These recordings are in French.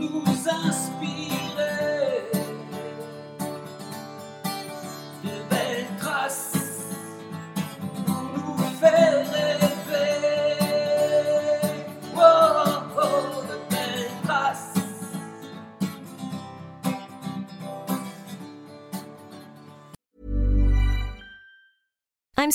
nous inspirer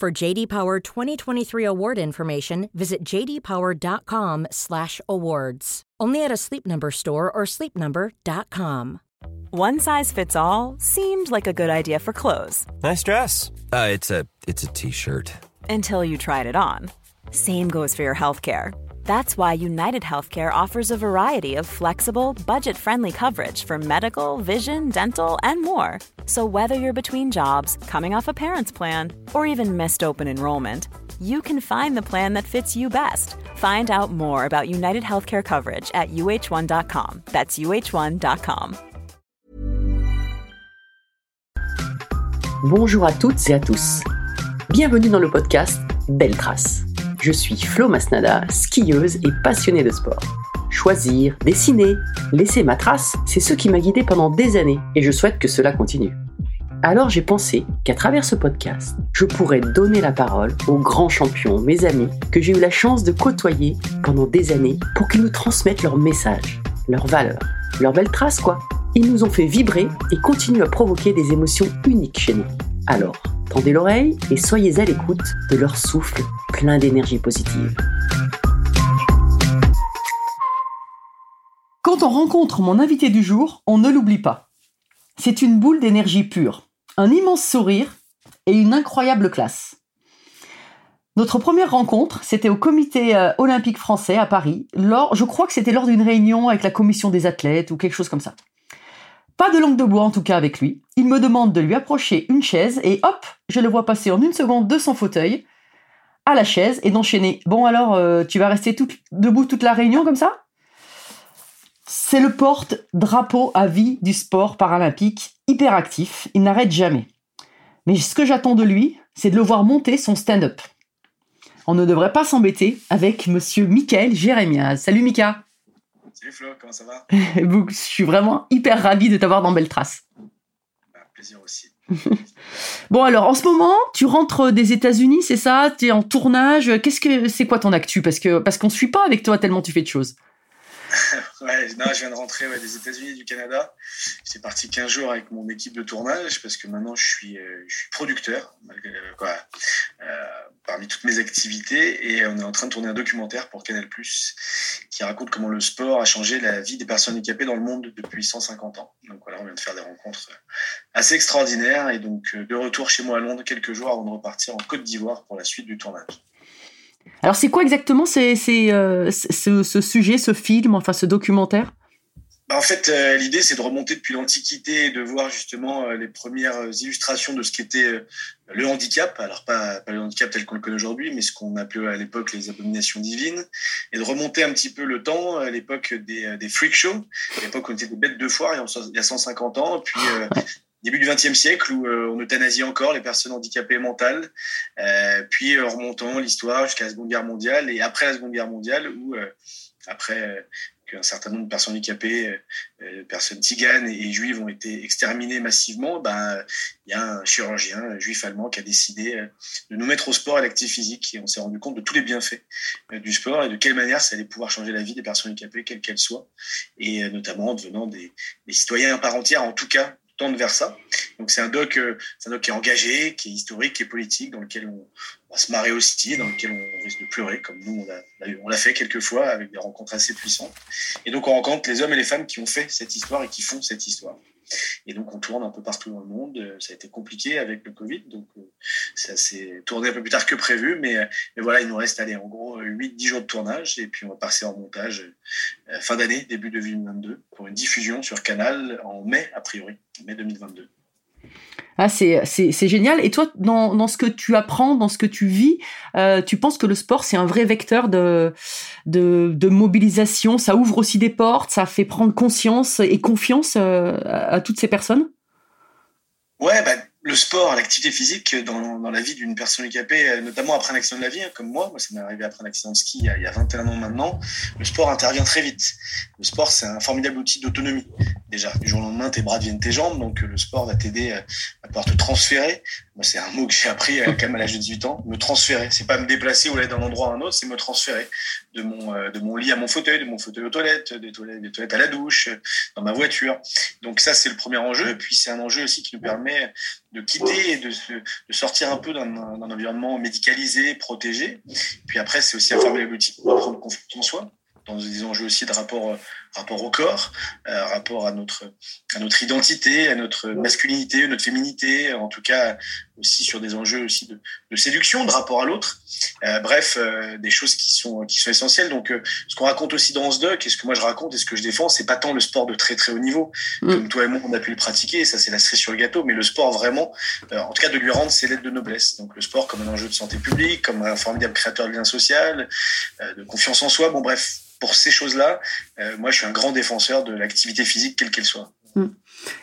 For JD Power 2023 award information, visit jdpower.com/awards. Only at a Sleep Number store or sleepnumber.com. One size fits all seemed like a good idea for clothes Nice dress. Uh, it's a it's a t-shirt. until you tried it on. Same goes for your healthcare. That's why United Healthcare offers a variety of flexible, budget friendly coverage for medical, vision, dental, and more. So, whether you're between jobs, coming off a parent's plan, or even missed open enrollment, you can find the plan that fits you best. Find out more about United Healthcare coverage at uh1.com. That's uh1.com. Bonjour à toutes et à tous. Bienvenue dans le podcast Belle Trace. Je suis Flo Masnada, skieuse et passionnée de sport. Choisir, dessiner, laisser ma trace, c'est ce qui m'a guidée pendant des années et je souhaite que cela continue. Alors j'ai pensé qu'à travers ce podcast, je pourrais donner la parole aux grands champions, mes amis, que j'ai eu la chance de côtoyer pendant des années pour qu'ils nous transmettent leurs messages, leurs valeurs, leurs belles traces quoi. Ils nous ont fait vibrer et continuent à provoquer des émotions uniques chez nous. Alors, tendez l'oreille et soyez à l'écoute de leur souffle plein d'énergie positive. Quand on rencontre mon invité du jour, on ne l'oublie pas. C'est une boule d'énergie pure, un immense sourire et une incroyable classe. Notre première rencontre, c'était au comité euh, olympique français à Paris, je crois que c'était lors d'une réunion avec la commission des athlètes ou quelque chose comme ça. Pas de langue de bois en tout cas avec lui. Il me demande de lui approcher une chaise et hop, je le vois passer en une seconde de son fauteuil à la chaise et d'enchaîner. Bon alors, euh, tu vas rester debout toute la réunion comme ça? C'est le porte-drapeau à vie du sport paralympique, hyper actif, il n'arrête jamais. Mais ce que j'attends de lui, c'est de le voir monter son stand-up. On ne devrait pas s'embêter avec monsieur Michael Jérémiaz. Salut Mika Salut Flo, comment ça va? Je suis vraiment hyper ravi de t'avoir dans Belle Trace. Bah, Plaisir aussi. Bon alors, en ce moment, tu rentres des États-Unis, c'est ça? Tu es en tournage? Qu'est-ce que c'est quoi ton actu? Parce que parce qu'on suit pas avec toi tellement tu fais de choses. Non, je viens de rentrer des États-Unis du Canada. J'étais parti 15 jours avec mon équipe de tournage parce que maintenant je suis, euh, producteur euh, euh, parmi toutes mes activités et on est en train de tourner un documentaire pour Canal qui raconte comment le sport a changé la vie des personnes handicapées dans le monde depuis 150 ans. Donc voilà, on vient de faire des rencontres assez extraordinaires et donc de retour chez moi à Londres quelques jours avant de repartir en Côte d'Ivoire pour la suite du tournage. Alors c'est quoi exactement c'est, c'est, euh, ce, ce sujet, ce film, enfin ce documentaire? Bah, en fait, euh, l'idée, c'est de remonter depuis l'Antiquité et de voir justement euh, les premières illustrations de ce qu'était euh, le handicap. Alors, pas, pas le handicap tel qu'on le connaît aujourd'hui, mais ce qu'on appelait à l'époque les abominations divines. Et de remonter un petit peu le temps, à l'époque des, des freak shows, à l'époque où on était des bêtes de foire, il y a- il y a 150 ans. Puis, début du XXe siècle, où euh, on euthanasie encore les personnes handicapées mentales. Euh, puis, euh, remontant l'histoire jusqu'à la Seconde Guerre mondiale. Et après la Seconde Guerre mondiale, où... après qu'un certain nombre de personnes handicapées, euh, personnes tiganes et juives ont été exterminées massivement, ben, il y a un chirurgien juif allemand qui a décidé de nous mettre au sport et à l'activité physique. Et on s'est rendu compte de tous les bienfaits du sport et de quelle manière ça allait pouvoir changer la vie des personnes handicapées, quelles qu'elles soient, et notamment en devenant des, des citoyens part entière, en tout cas tendre vers ça. Donc c'est un doc, euh, c'est un doc qui est engagé, qui est historique, qui est politique, dans lequel on va se marrer aussi, dans lequel on risque de pleurer, comme nous on l'a fait quelques fois avec des rencontres assez puissantes. Et donc on rencontre les hommes et les femmes qui ont fait cette histoire et qui font cette histoire. Et donc, on tourne un peu partout dans le monde. Euh, ça a été compliqué avec le Covid, donc euh, ça s'est tourné un peu plus tard que prévu. Mais, euh, voilà, il nous reste, allez, en gros, 8-10 jours de tournage. Et puis, on va passer en montage fin d'année, début de 2022, pour une diffusion sur Canal en mai, a priori, mai 2022. Ah, c'est, génial. Et toi, dans, ce que tu apprends, dans ce que tu vis, euh, tu penses que le sport, c'est un vrai vecteur de, de, mobilisation? Ça ouvre aussi des portes, ça fait prendre conscience et confiance euh, à, toutes ces personnes? Ouais, bah, le sport, l'activité physique dans, dans, la vie d'une personne handicapée, euh, notamment après un accident de la vie, hein, comme moi, moi ça m'est arrivé après un accident de ski il y, a, il y, a, 21 ans maintenant, le sport intervient très vite. Le sport, c'est un formidable outil d'autonomie. Déjà, du jour au lendemain, tes bras deviennent tes jambes, donc le sport va t'aider à pouvoir te transférer. Moi, c'est un mot que j'ai appris euh, quand même à l'âge de 18 ans, me transférer. C'est pas me déplacer ou aller d'un endroit à un autre, c'est me transférer de mon, euh, de mon lit à mon fauteuil, de mon fauteuil aux toilettes, des toilettes, des toilettes à la douche, dans ma voiture. Donc ça, c'est le premier enjeu. Puis c'est un enjeu aussi qui nous permet de quitter et de, de sortir un peu d'un environnement médicalisé, protégé. Puis après, c'est aussi un formidable outil pour prendre confiance en soi dans des enjeux aussi de rapport, euh, rapport au corps, euh, rapport à notre, à notre identité, à notre masculinité, notre féminité, en tout cas aussi sur des enjeux aussi de, de séduction, de rapport à l'autre. Euh, bref, euh, des choses qui sont, qui sont essentielles. Donc, ce qu'on raconte aussi dans ce doc, et ce que moi je raconte et ce que je défends, c'est pas tant le sport de très très haut niveau, mm. comme toi et moi on a pu le pratiquer, ça c'est la cerise sur le gâteau, mais le sport vraiment, en tout cas de lui rendre ses lettres de noblesse. Donc le sport comme un enjeu de santé publique, comme un formidable créateur de lien social, de confiance en soi. Bon bref, pour ces choses-là, moi, je suis un grand défenseur de l'activité physique, quelle qu'elle soit. Hmm.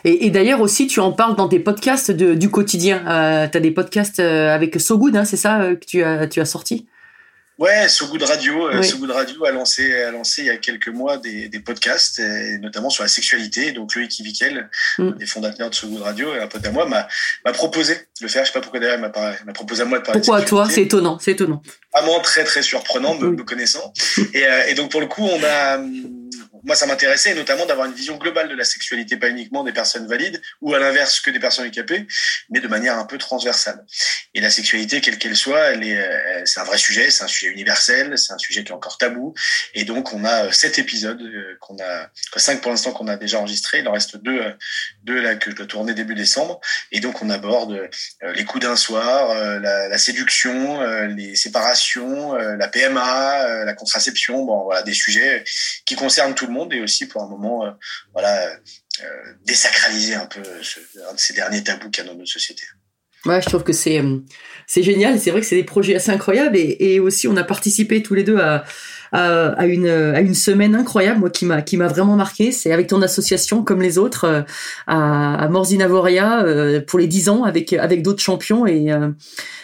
Et, d'ailleurs aussi, tu en parles dans tes podcasts du quotidien. Euh, tu as des podcasts euh, avec So Good, hein, c'est ça que tu as, tu as sorti? Ouais, So Good Radio, euh, so Good Radio a lancé, a lancé il y a quelques mois des, des podcasts, et notamment sur la sexualité. Donc Loïc Ivikel, mm. des fondateurs de So Good Radio, un pote à moi, m'a, proposé de le faire. Je sais pas pourquoi d'ailleurs, il m'a, proposé à moi de parler. Pourquoi à toi? C'est étonnant, c'est étonnant. Vraiment très très surprenant, me, me connaissant. et, euh, et donc pour le coup, on a moi, ça m'intéressait, notamment d'avoir une vision globale de la sexualité, pas uniquement des personnes valides, ou à l'inverse que des personnes handicapées, mais de manière un peu transversale. Et la sexualité, quelle qu'elle soit, elle est, euh, c'est un vrai sujet, c'est un sujet universel, c'est un sujet qui est encore tabou. Et donc, on a euh, sept épisodes euh, qu'on a, cinq pour l'instant qu'on a déjà enregistrés. Il en reste deux, deux là que je dois tourner début décembre. Et donc, on aborde les coups d'un soir, la, la, séduction, les séparations, la PMA, la contraception. Bon, voilà, des sujets qui concernent tout le monde et aussi pour un moment, euh, voilà, euh, désacraliser un peu un de ces derniers tabous qu'il y a dans notre société. Ouais, je trouve que c'est euh, c'est génial. C'est vrai que c'est des projets assez incroyables et, aussi on a participé tous les deux à, une à une semaine incroyable, moi qui m'a qui m'a vraiment marqué. C'est avec ton association comme les autres à, à Morzine-Avoria pour les 10 ans avec avec d'autres champions et,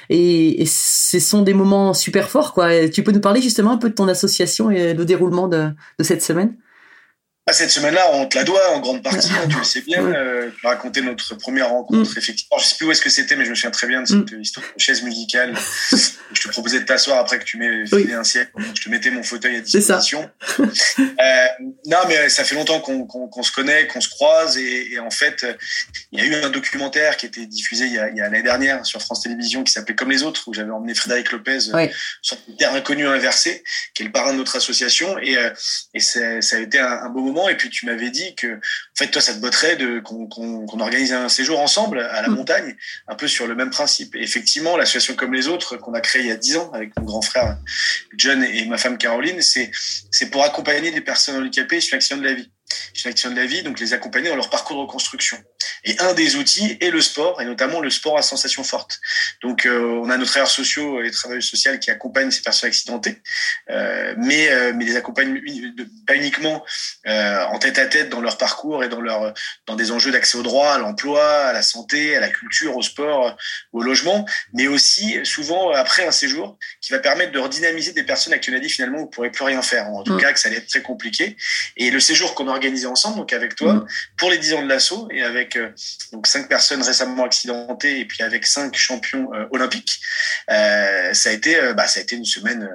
et, ce sont des moments super forts quoi. Tu peux nous parler justement un peu de ton association et le déroulement de cette semaine? Ah, cette semaine-là, on te la doit en grande partie, hein, tu le sais bien. Euh, raconter notre première rencontre, mm. effectivement. Je sais plus où est-ce que c'était, mais je me souviens très bien de cette mm. histoire de chaise musicale. je te proposais de t'asseoir après que tu m'aies filé un siècle. Je te mettais mon fauteuil à disposition. euh, non, mais ça fait longtemps qu'on se connaît, qu'on se croise. Et, et, en fait, il y a eu un documentaire qui a été diffusé il y a, l'année dernière sur France Télévisions qui s'appelait Comme les autres, où j'avais emmené Frédéric Lopez oui. sur Terre inconnue inversée, qui est le parrain de notre association. Et, euh, et ça a été un, un beau moment et puis tu m'avais dit que, en fait, toi, ça te botterait de qu'on organise un séjour ensemble à la mm. montagne, un peu sur le même principe. Et effectivement, l'association comme les autres qu'on a créée il y a dix ans avec mon grand frère John et ma femme Caroline, c'est c'est pour accompagner les personnes handicapées sur l'action de la vie sur l'action de la vie, donc les accompagner dans leur parcours de reconstruction. Et un des outils est le sport, et notamment le sport à sensation forte. Donc, euh, on a nos travailleurs sociaux et travailleurs sociaux qui accompagnent ces personnes accidentées, euh, mais, euh, mais les accompagnent pas uniquement en tête à tête dans leur parcours et dans, leur, dans des enjeux d'accès au droit, à l'emploi, à la santé, à la culture, au sport, au logement, mais aussi souvent après un séjour qui va permettre de redynamiser des personnes à qui on a dit finalement vous ne pourrez plus rien faire, en tout mm. cas que ça allait être très compliqué. Et le séjour qu'on organisé ensemble, donc avec toi, mm. pour les 10 ans de l'assaut, et avec donc cinq personnes récemment accidentées, et puis avec cinq champions euh, olympiques. Euh, ça a été, euh, bah, ça a été une semaine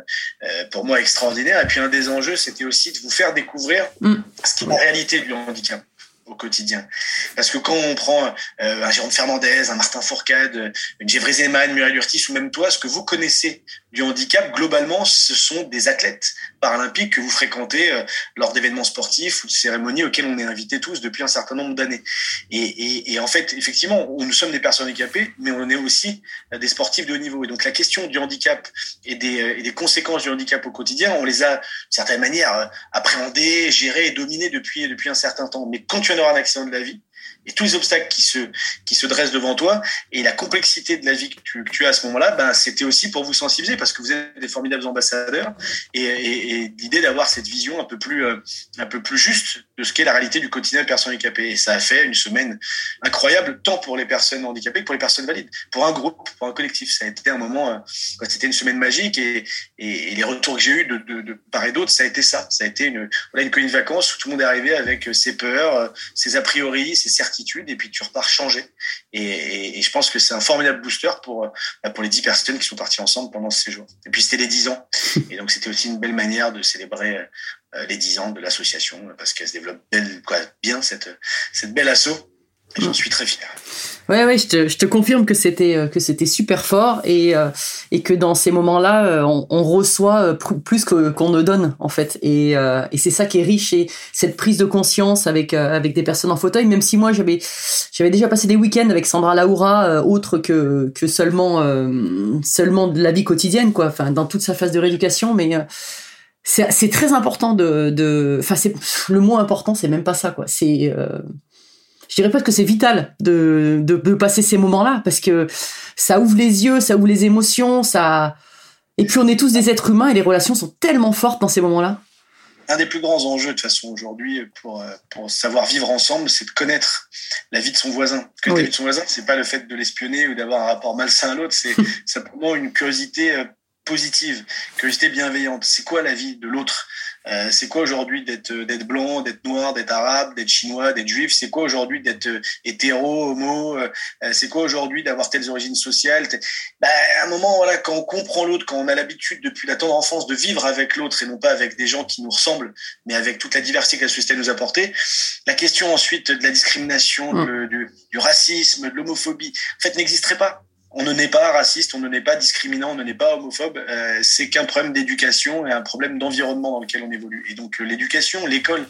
pour moi extraordinaire. Et puis un des enjeux, c'était aussi de vous faire découvrir mm. ce qui est la réalité du handicap au quotidien. Parce que quand on prend un Jérôme Fernandez, un Martin Fourcade, une Gévry Zeman, Muriel Urtis ou même toi, ce que vous connaissez du handicap, globalement, ce sont des athlètes paralympiques que vous fréquentez euh, lors d'événements sportifs ou de cérémonies auxquelles on est invités tous depuis un certain nombre d'années. Et, en fait, effectivement, nous sommes des personnes handicapées, mais on est aussi euh, des sportifs de haut niveau. Et donc la question du handicap et des, euh, et des conséquences du handicap au quotidien, on les a, d'une certaine manière, appréhendées, gérées et dominées depuis, depuis un certain temps. Mais quand tu auras un accident de la vie, et tous les obstacles qui se qui se dressent devant toi et la complexité de la vie que tu, as à ce moment-là, ben c'était aussi pour vous sensibiliser parce que vous êtes des formidables ambassadeurs et, l'idée d'avoir cette vision un peu plus euh, un peu plus juste de ce qu'est la réalité du quotidien des personnes handicapées. Et ça a fait une semaine incroyable tant pour les personnes handicapées que pour les personnes valides, pour un groupe, pour un collectif. Ça a été un moment, euh, c'était une semaine magique et, les retours que j'ai eus de, de, part et d'autre, ça a été ça. Ça a été une voilà une de vacances où tout le monde est arrivé avec ses peurs, ses a priori, ses certitudes et puis tu repars changé. Et, je pense que c'est un formidable booster pour, bah, pour les dix personnes qui sont parties ensemble pendant ce séjour. Et puis c'était les dix ans. Et donc c'était aussi une belle manière de célébrer euh, les dix ans de l'association parce qu'elle se développe bien cette, cette belle asso J'en suis très fier. Ouais, ouais, je te, je te confirme que c'était euh, que c'était super fort et euh, et que dans ces moments-là, euh, on, on reçoit plus que qu'on ne donne en fait. Et, et c'est ça qui est riche et cette prise de conscience avec avec des personnes en fauteuil. Même si moi j'avais j'avais déjà passé des week-ends avec Sandra Laura, autre que que seulement seulement de la vie quotidienne quoi. Enfin, dans toute sa phase de rééducation, mais c'est très important de de. Enfin, c'est le mot important, c'est même pas ça quoi. C'est je dirais pas que c'est vital de, de, de, passer ces moments-là parce que ça ouvre les yeux, ça ouvre les émotions, ça. Et puis on est tous des êtres humains et les relations sont tellement fortes dans ces moments-là. Un des plus grands enjeux de façon aujourd'hui pour, euh, pour savoir vivre ensemble, c'est de connaître la vie de son voisin. Connaître la vie de son voisin, c'est pas le fait de l'espionner ou d'avoir un rapport malsain à l'autre, c'est simplement une curiosité euh, positive, curiosité bienveillante. C'est quoi la vie de l'autre? Euh, c'est quoi aujourd'hui d'être euh, d'être blanc, d'être noir, d'être arabe, d'être chinois, d'être juif? C'est quoi aujourd'hui d'être euh, hétéro, homo? C'est quoi aujourd'hui d'avoir telles origines sociales? Bah, À un moment, voilà, quand on comprend l'autre, quand on a l'habitude depuis la tendre enfance de vivre avec l'autre et non pas avec des gens qui nous ressemblent, mais avec toute la diversité que la société nous a apportée, la question ensuite de la discrimination, mmh. du, du racisme, de l'homophobie, en fait, n'existerait pas on ne n'est pas raciste, on ne n'est pas discriminant, on ne n'est pas homophobe. Euh, c'est qu'un problème d'éducation et un problème d'environnement dans lequel on évolue. Et donc euh, l'éducation, l'école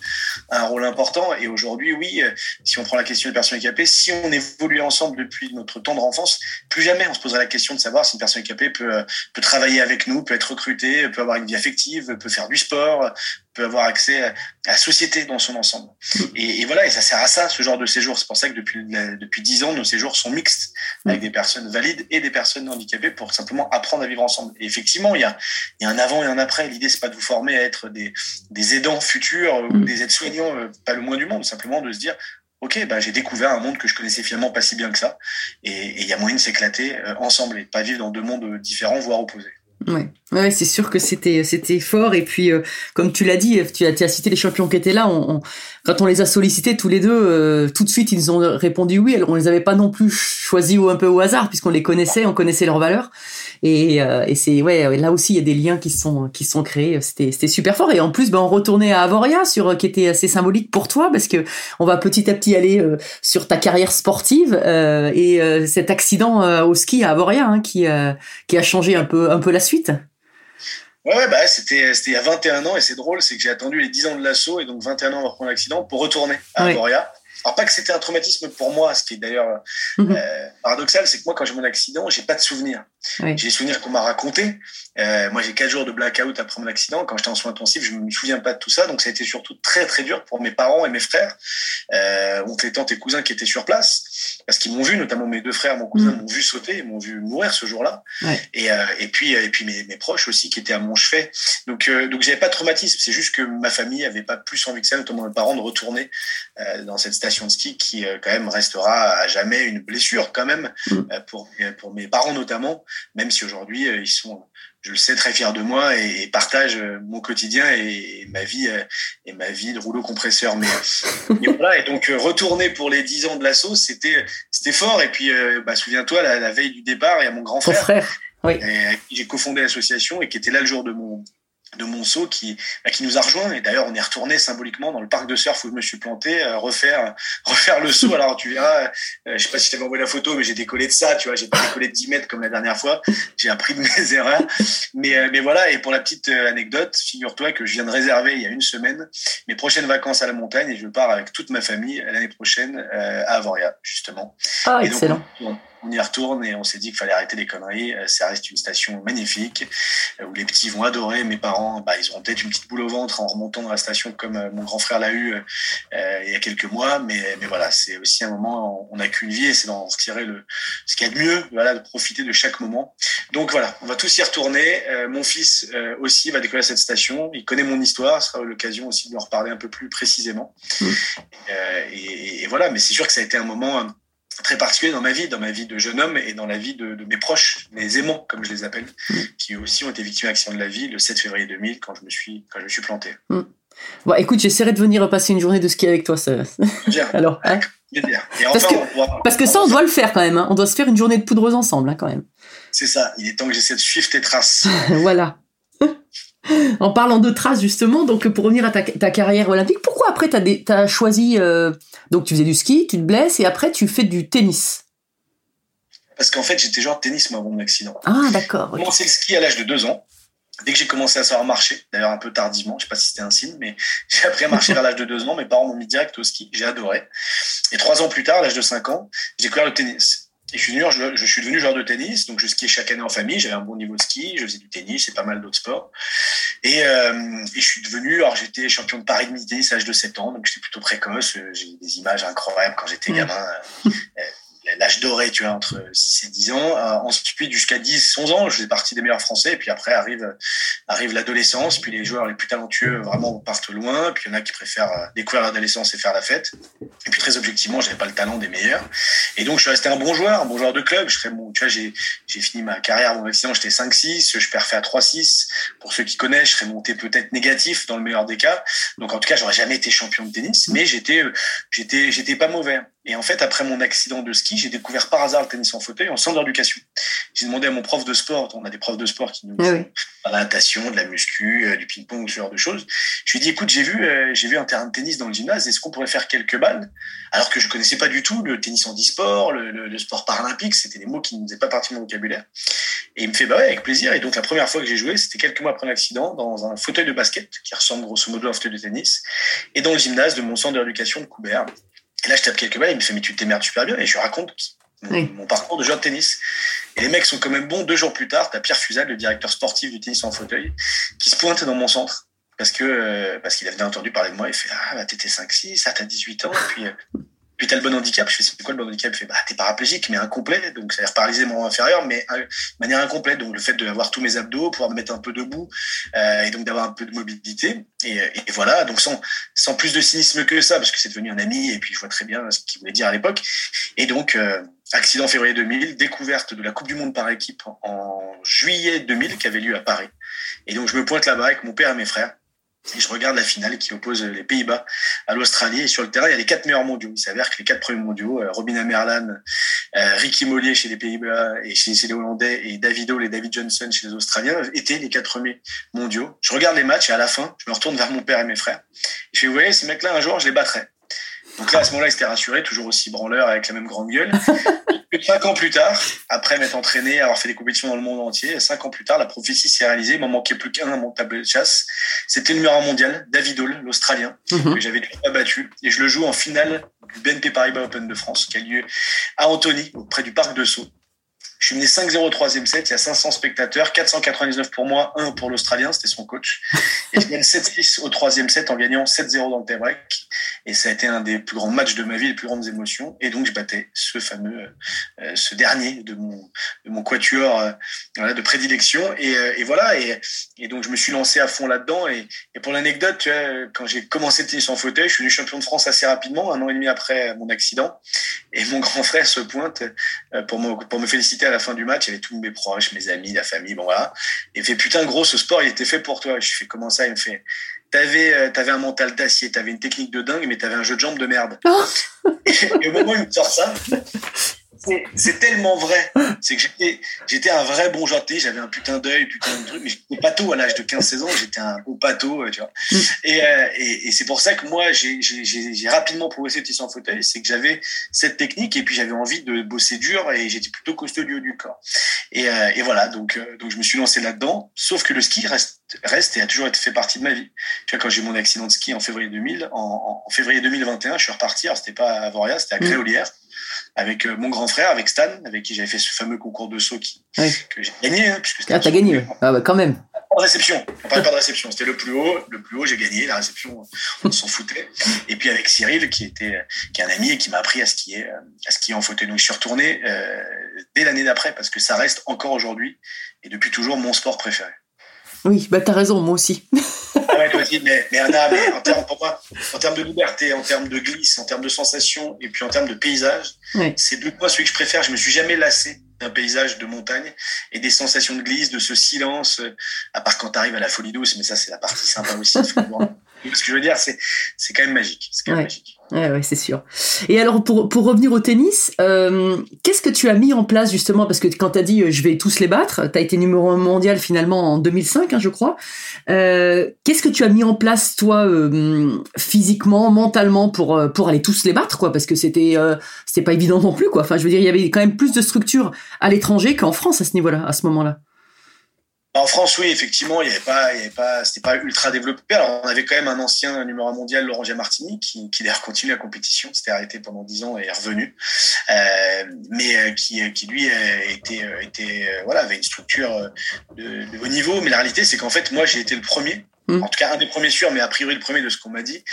a un rôle important. Et aujourd'hui, oui, euh, si on prend la question des personnes handicapées, si on évolue ensemble depuis notre tendre enfance, plus jamais on se poserait la question de savoir si une personne handicapée peut, peut travailler avec nous, peut être recrutée, peut avoir une vie affective, peut faire du sport, peut avoir accès à, la société dans son ensemble. Et, et, voilà, et ça sert à ça, ce genre de séjour. C'est pour ça que depuis depuis dix ans, nos séjours sont mixtes avec des personnes valides et des personnes handicapées pour simplement apprendre à vivre ensemble. Et effectivement, il y a, y a un avant et un après. L'idée, c'est pas de vous former à être des, des aidants futurs ou mm. des aides-soignants, euh, pas le moins du monde, simplement de se dire, ok, bah, j'ai découvert un monde que je connaissais finalement pas si bien que ça. Et il y a moyen de s'éclater euh, ensemble et de pas vivre dans deux mondes différents, voire opposés. Ouais, ouais c'est sûr que c'était c'était fort et puis euh, comme tu l'as dit, tu as, tu as cité les champions qui étaient là. On, quand on les a sollicités tous les deux, euh, tout de suite ils ont répondu oui. Alors on les avait pas non plus choisis un peu au hasard puisqu'on les connaissait, on connaissait leurs valeurs. Et, euh, et c'est ouais, là aussi il y a des liens qui sont qui sont créés. C'était c'était super fort. Et en plus, ben on retournait à Avoria sur qui était assez symbolique pour toi parce que on va petit à petit aller euh, sur ta carrière sportive euh, et cet accident au ski à Avoria hein, qui qui a changé un peu un peu la suite. Ouais, ouais bah, c'était, c'était il y a 21 ans et c'est drôle, c'est que j'ai attendu les 10 ans de l'assaut et donc 21 ans avant prendre l'accident pour retourner à Avoria. Alors pas que c'était un traumatisme pour moi, ce qui est d'ailleurs Mhm. euh, paradoxal, c'est que moi quand j'ai mon accident, j'ai pas de souvenirs. Oui. J'ai des souvenirs qu'on m'a racontés. Euh, moi j'ai quatre jours de blackout après mon accident. Quand j'étais en soins intensifs, je me souviens pas de tout ça, donc ça a été surtout très très dur pour mes parents et mes frères, euh, oncles tantes et cousins qui étaient sur place, parce qu'ils m'ont vu, notamment mes deux frères, mon cousin Mhm. m'ont vu sauter, ils m'ont vu mourir ce jour-là. Ouais. Et, euh, et puis et puis mes, mes proches aussi qui étaient à mon chevet. Donc euh, donc j'avais pas de traumatisme. C'est juste que ma famille avait pas plus envie que ça, notamment mes parents, de retourner euh, dans cette station de ski qui euh, quand même restera à jamais une blessure quand même euh, pour pour mes parents notamment, même si aujourd'hui euh, ils sont je le sais très fiers de moi et, et partagent euh, mon quotidien et, et ma vie euh, et ma vie de rouleau compresseur mais, mais voilà et donc euh, retourner pour les 10 ans de l'assaut c'était c'était fort et puis euh, bah, souviens-toi la, la veille du départ il y a mon grand frère frère. Oui. et j'ai cofondé l'association et qui était là le jour de mon de mon saut qui bah, qui nous a rejoint. Et d'ailleurs on est retourné symboliquement dans le parc de surf où je me suis planté euh, refaire refaire le saut. Alors tu verras euh, je sais pas si je t'avais envoyé la photo mais j'ai décollé de ça tu vois. J'ai pas décollé de 10 mètres comme la dernière fois. J'ai appris de mes erreurs. Mais euh, mais voilà. Et pour la petite euh, anecdote figure-toi que je viens de réserver il y a une semaine mes prochaines vacances à la montagne et je pars avec toute ma famille l'année prochaine à Avoria justement. Ah, et excellent. On y retourne et on s'est dit qu'il fallait arrêter les conneries. Euh, Ça reste une station magnifique euh, où les petits vont adorer. Mes parents, bah, ils auront peut-être une petite boule au ventre en remontant dans la station comme euh, mon grand frère l'a eu euh, il y a quelques mois. Mais, mais voilà, c'est aussi un moment, on n'a qu'une vie et c'est d'en retirer le, ce qu'il y a de mieux, voilà, de profiter de chaque moment. Donc voilà, on va tous y retourner. Euh, mon fils euh, aussi va décoller à cette station. Il connaît mon histoire. Ce sera l'occasion aussi de lui en reparler un peu plus précisément. Euh, et, et voilà, mais c'est sûr que ça a été un moment très particulier dans ma vie, dans ma vie de jeune homme et dans la vie de, de mes proches, mes aimants, comme je les appelle, qui aussi ont été victimes d'accident de la vie le 7 février 2000 quand je me suis, quand je me suis planté. Bon, écoute, j'essaierai de venir passer une journée de ski avec toi. Ça... Bien. Alors, hein Plaisir. Et Parce enfin, que- on Parce que ça, on doit le faire quand même. hein. On doit se faire une journée de poudreuse ensemble, hein, quand même. c'est ça. Il est temps que j'essaie de suivre tes traces. voilà. En parlant de traces, justement, donc pour revenir à ta, ta carrière olympique, pourquoi après t'as des- t'as choisi. euh, donc tu faisais du ski, tu te blesses, et après tu fais du tennis? Parce qu'en fait, j'étais joueur de tennis, moi, avant mon accident. Ah, d'accord. J'ai commencé le ski à l'âge de deux ans. Dès que j'ai commencé à savoir marcher, d'ailleurs un peu tardivement, je sais pas si c'était un signe, mais j'ai appris à marcher vers l'âge de deux ans. Mes parents m'ont mis direct au ski, j'ai adoré. Et trois ans plus tard, à l'âge de cinq ans, j'ai découvert le tennis. Et je suis, devenu, je, je suis devenu joueur de tennis, donc je skiais chaque année en famille, j'avais un bon niveau de ski, je faisais du tennis et pas mal d'autres sports. Et, euh, et je suis devenu, alors j'étais champion de Paris de mini tennis à l'âge de 7 ans, donc j'étais plutôt précoce, euh, j'ai des images incroyables quand j'étais Mm. gamin. euh, l'âge doré, tu vois, entre 6 et 10 ans. Euh, ensuite, jusqu'à 10, 11 ans, je faisais partie des meilleurs Français. Et puis après, arrive, arrive l'adolescence. Puis les joueurs les plus talentueux, vraiment, partent loin. Puis il y en a qui préfèrent euh, découvrir l'adolescence et faire la fête. Et puis très objectivement, j'avais pas le talent des meilleurs. Et donc, je suis resté un bon joueur, un bon joueur de club. Je serais bon, tu vois, j'ai, j'ai fini ma carrière, mon accident, j'étais 5-6. Je perds fait à 3-6. Pour ceux qui connaissent, je serais monté peut-être négatif dans le meilleur des cas. Donc, en tout cas, j'aurais jamais été champion de tennis. Mais j'étais, euh, j'étais, j'étais pas mauvais. Et en fait, après mon accident de ski, j'ai découvert par hasard le tennis en fauteuil en centre d'éducation. J'ai demandé à mon prof de sport, on a des profs de sport qui nous Ah font de la natation, de la muscu, euh, du ping-pong, ce genre de choses. Je lui ai dit, écoute, j'ai vu, euh, j'ai vu un terrain de tennis dans le gymnase, est-ce qu'on pourrait faire quelques balles? Alors que je connaissais pas du tout le tennis en e-sport, le, le- le sport paralympique, c'était des mots qui ne faisaient pas partie de mon vocabulaire. Et il me fait, bah ouais, avec plaisir. Et donc, la première fois que j'ai joué, c'était quelques mois après l'accident, dans un fauteuil de basket, qui ressemble grosso modo à un fauteuil de tennis, et dans le gymnase de mon centre d'éducation de Coubert. Et là, je tape quelques balles, il me fait, mais tu te démerdes super bien. Et je lui raconte mon, Oui. mon parcours de joueur de tennis. Et les mecs sont quand même bons. Deux jours plus tard, t'as Pierre Fusal, le directeur sportif du tennis en fauteuil, qui se pointe dans mon centre. Parce que, euh, parce qu'il avait entendu parler de moi. Il fait, ah, bah, t'étais 5-6, ah, t'as 18 ans. Et puis, euh, puis t'as le bon handicap. Je fais, c'est quoi le bon handicap? Il fait, bah, t'es paraplégique, mais incomplet. Donc, c'est-à-dire paralysé membre inférieur, mais euh, de manière incomplète. Donc, le fait d'avoir tous mes abdos, pouvoir me mettre un peu debout, euh, et donc d'avoir un peu de mobilité. Et, et voilà. Donc, sans, sans plus de cynisme que ça, parce que c'est devenu un ami, et puis je vois très bien ce qu'il voulait dire à l'époque. Et donc, euh, accident février 2000, découverte de la Coupe du Monde par équipe en juillet 2000, qui avait lieu à Paris. Et donc, je me pointe là-bas avec mon père et mes frères. Et je regarde la finale qui oppose les Pays-Bas à l'Australie. Et sur le terrain, il y a les quatre meilleurs mondiaux. Il s'avère que les quatre premiers mondiaux, euh, Robin Amerlan, euh, Ricky Mollier chez les Pays-Bas et chez, les Hollandais et David Hall et David Johnson chez les Australiens, étaient les quatre premiers mondiaux. Je regarde les matchs et à la fin, je me retourne vers mon père et mes frères. Je fais, vous voyez, ces mecs-là, un jour, je les battrai. Donc là, à ce moment-là, il s'était rassuré, toujours aussi branleur avec la même grande gueule. Cinq ans plus tard, après m'être entraîné, avoir fait des compétitions dans le monde entier, cinq ans plus tard, la prophétie s'est réalisée. Il m'en manquait plus qu'un à mon tableau de chasse. C'était le numéro mondial, David Hall, l'Australien, Mhm. que j'avais pas battu. Et je le joue en finale du BNP Paribas Open de France, qui a lieu à Antony, près du parc de Sceaux. Je suis mené 5-0 au troisième set, il y a 500 spectateurs, 499 pour moi, 1 pour l'Australien, c'était son coach. Et je gagne 7-6 au troisième set en gagnant 7-0 dans le tie-break. Et ça a été un des plus grands matchs de ma vie, les plus grandes émotions. Et donc je battais ce fameux, euh, ce dernier de mon, de mon quatuor euh, de prédilection. Et, euh, voilà, et, donc je me suis lancé à fond là-dedans. Et, pour l'anecdote, quand j'ai commencé le tennis en fauteuil, je suis devenu champion de France assez rapidement, un an et demi après mon accident. Et mon grand frère se pointe euh, pour me, pour me féliciter la fin du match. Il y avait tous mes proches, mes amis, la famille, bon voilà. Et il fait putain gros, ce sport il était fait pour toi. Je fais comment ça? Il me fait t'avais euh, t'avais un mental d'acier, t'avais une technique de dingue, mais t'avais un jeu de jambes de merde. Oh. et au moment où il me sort ça, c'est- tellement vrai. C'est que j'étais j'étais un vrai bon janté, j'avais un putain d'œil, putain de truc, mais j'étais pato à l'âge de 15-16 ans, j'étais un beau pato, euh, tu vois. Mm. Et, euh, et, et c'est pour ça que moi, j'ai rapidement progressé au tissu en fauteuil, c'est que j'avais cette technique et puis j'avais envie de bosser dur et j'étais plutôt costaud du haut du corps. Et, euh, et voilà, donc, donc je me suis lancé là-dedans, sauf que le ski reste, reste et a toujours été fait partie de ma vie. Tu vois, quand j'ai eu mon accident de ski en février 2000, en, en- en février 2021, je suis reparti, alors c'était pas à Voria, c'était à Mm. Créolière, avec euh, mon grand frère, avec Stan, avec qui j'avais fait ce fameux concours de saut qui, Ouais. que j'ai gagné, hein, puisque Ah, t'as gagné, ouais. Ah, bah, quand même. de réception. On parlait pas de réception. C'était le plus haut. Le plus haut, j'ai gagné. La réception, on s'en foutait. Et puis avec Cyril, qui était, qui est un ami et qui m'a appris à skier, euh, à skier en fauteuil. Donc je suis retourné euh, dès l'année d'après parce que ça reste encore aujourd'hui et depuis toujours mon sport préféré. Oui, bah, t'as raison, moi aussi. Mais, mais Anna, mais en termes, pour moi, en termes de liberté, en termes de glisse, en termes de sensation et puis en termes de paysage, c'est deux points celui que je préfère. Je me suis jamais lassé d'un paysage de montagne et des sensations de glisse, de ce silence, à part quand tu arrives à la folie douce, mais ça, c'est la partie sympa aussi. Ce que je veux dire, c'est, c'est quand même magique. C'est quand même Ouais. magique. Ouais, ouais, c'est sûr. Et alors, pour, pour revenir au tennis, euh, qu'est-ce que tu as mis en place justement? Parce que quand tu as dit euh, je vais tous les battre, tu as été numéro un mondial finalement en 2005, hein, je crois. Euh, qu'est-ce que tu as mis en place, toi, euh, physiquement, mentalement, pour, euh, pour aller tous les battre, quoi? Parce que c'était euh, c'était pas évident non plus, quoi. Enfin, je veux dire, il y avait quand même plus de structures à l'étranger qu'en France à ce niveau-là, à ce moment-là. En France, oui, effectivement, il y avait pas, il y avait pas, c'était pas ultra développé. Alors, on avait quand même un ancien numéro un mondial, Laurent Giamartini, qui, qui d'ailleurs continue la compétition. C'était arrêté pendant dix ans et est revenu. Euh, mais euh, qui, qui lui euh, était, euh, était, euh, voilà, avait une structure euh, de, de haut niveau. Mais la réalité, c'est qu'en fait, moi, j'ai été le premier, Mm. en tout cas un des premiers sûrs, mais a priori le premier de ce qu'on m'a dit,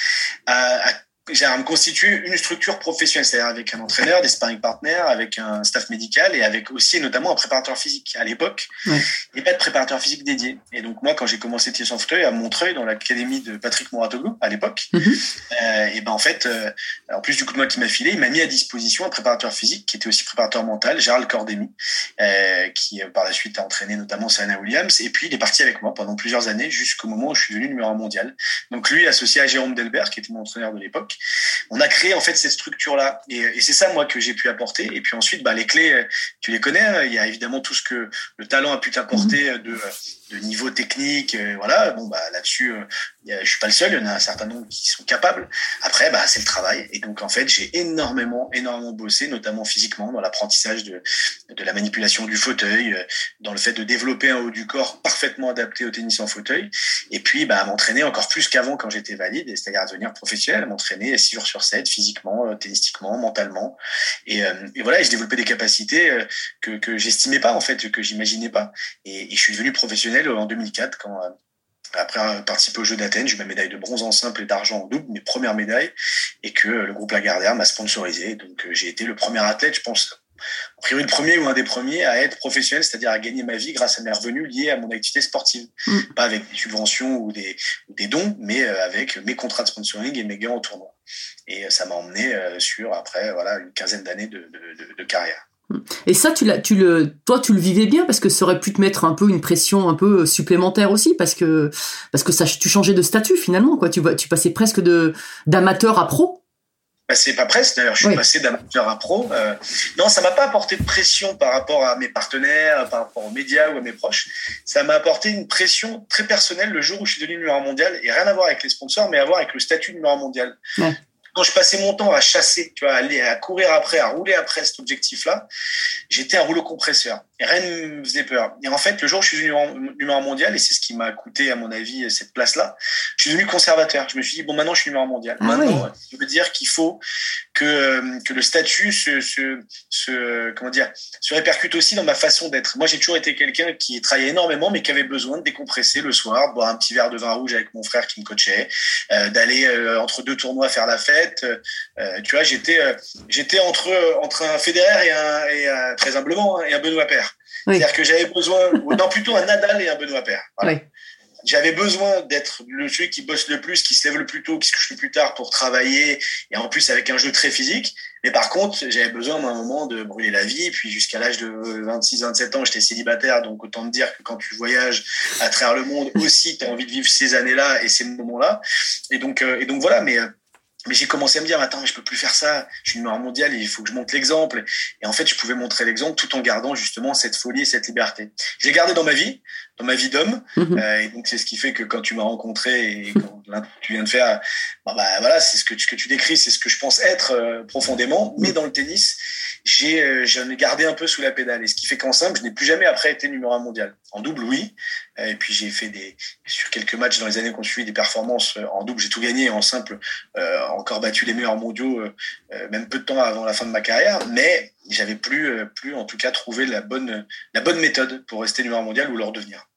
à, à j'ai à me constituer une structure professionnelle, c'est-à-dire avec un entraîneur, des sparring partners, avec un staff médical et avec aussi et notamment un préparateur physique. À l'époque, Ouais. il n'y avait pas de préparateur physique dédié. Et donc moi, quand j'ai commencé Tiers en fauteuil à Montreuil, dans l'académie de Patrick Moratoglou à l'époque, Mhm. euh, et ben en fait, euh, en plus du coup de moi qui m'a filé, il m'a mis à disposition un préparateur physique qui était aussi préparateur mental, Gérald Cordemi, euh, qui par la suite a entraîné notamment Serena Williams. Et puis il est parti avec moi pendant plusieurs années jusqu'au moment où je suis devenu numéro un mondial. Donc lui, associé à Jérôme Delbert, qui était mon entraîneur de l'époque, on a créé en fait cette structure-là. Et, et c'est ça moi que j'ai pu apporter. Et puis ensuite, bah, les clés, euh, tu les connais. hein. Il y a évidemment tout ce que le talent a pu t'apporter euh, de, de niveau technique. euh, voilà. Bon bah là-dessus, euh, je suis pas le seul. Il y en a un certain nombre qui sont capables. Après, bah c'est le travail. Et donc en fait, j'ai énormément, énormément bossé, notamment physiquement, dans l'apprentissage de, de la manipulation du fauteuil, euh, dans le fait de développer un haut du corps parfaitement adapté au tennis en fauteuil. Et puis, bah, m'entraîner encore plus qu'avant quand j'étais valide, c'est-à-dire devenir professionnel, m'entraîner 6 jours sur 7, physiquement, euh, tennistiquement, mentalement. Et, voilà, et j'ai développé des capacités que, que j'estimais pas, en fait, que j'imaginais pas. Et je suis devenu professionnel en 2004 quand, euh, après avoir participé aux Jeux d'Athènes, j'ai eu ma médaille de bronze en simple et d'argent en double, mes premières médailles, et que euh, le groupe Lagardère m'a sponsorisé. Donc euh, j'ai été le premier athlète, je pense, a priori le premier ou un des premiers à être professionnel, c'est-à-dire à gagner ma vie grâce à mes revenus liés à mon activité sportive. Mm. Pas avec des subventions ou des, ou des dons, mais euh, avec mes contrats de sponsoring et mes gains au tournoi. Et euh, ça m'a emmené euh, sur, après, voilà, une quinzaine d'années de, de, de, de carrière. Et ça, tu tu le, toi, tu le vivais bien parce que ça aurait pu te mettre un peu une pression un peu supplémentaire aussi parce que parce que ça, tu changeais de statut finalement quoi. Tu tu passais presque de d'amateur à pro. Bah, c'est pas presque d'ailleurs, je suis Oui. passé d'amateur à pro. Euh, non, ça m'a pas apporté de pression par rapport à mes partenaires, par rapport aux médias ou à mes proches. Ça m'a apporté une pression très personnelle le jour où je suis devenu numéro un mondial et rien à voir avec les sponsors, mais à voir avec le statut numéro un mondial. Ouais. Quand je passais mon temps à chasser, tu vois, à, aller, à courir après, à rouler après cet objectif-là, j'étais un rouleau compresseur. Et rien ne me faisait peur. Et en fait, le jour où je suis devenu numéro- mondial, et c'est ce qui m'a coûté, à mon avis, cette place-là, je suis devenu conservateur. Je me suis dit, bon, maintenant, je suis numéro mondial. Ah maintenant, oui. ça veut dire qu'il faut que, euh, que le statut se, se, se, comment dire, se répercute aussi dans ma façon d'être. Moi, j'ai toujours été quelqu'un qui travaillait énormément, mais qui avait besoin de décompresser le soir, boire un petit verre de vin rouge avec mon frère qui me coachait, euh, d'aller euh, entre deux tournois faire la fête. Euh, tu vois, j'étais, euh, j'étais entre, entre un Federer et un, et un- très humblement, hein, et un Benoît Paire. Oui. C'est-à-dire que j'avais besoin, ou non, plutôt un Nadal et un Benoît Paire. Voilà. Oui. J'avais besoin d'être le celui qui bosse le plus, qui se lève le plus tôt, qui se couche le plus tard pour travailler, et en plus avec un jeu très physique. Mais par contre, j'avais besoin à un moment de brûler la vie. Puis jusqu'à l'âge de 26-27 ans, j'étais célibataire. Donc autant te dire que quand tu voyages à travers le monde aussi, tu as envie de vivre ces années-là et ces moments-là. Et donc, euh, et donc voilà. Mais, euh, mais j'ai commencé à me dire, attends, mais je peux plus faire ça. Je suis numéro mondial, il faut que je montre l'exemple. Et en fait, je pouvais montrer l'exemple tout en gardant justement cette folie et cette liberté. Je l'ai gardé dans ma vie, dans ma vie d'homme. Mhm. Euh, et donc c'est ce qui fait que quand tu m'as rencontré et quand là, tu viens de faire, bah, bah, voilà, c'est ce que tu, ce que tu décris, c'est ce que je pense être euh, profondément. Mais dans le tennis, j'ai euh, j'en ai gardé un peu sous la pédale. Et ce qui fait qu'en simple, je n'ai plus jamais après été numéro un mondial. En double, oui. Euh, Et puis j'ai fait des sur quelques matchs dans les années qui ont suivi des performances en double. J'ai tout gagné en simple, euh, encore battu les meilleurs mondiaux, même peu de temps avant la fin de ma carrière. Mais j'avais plus plus en tout cas trouvé la bonne la bonne méthode pour rester numéro un mondial ou le redevenir.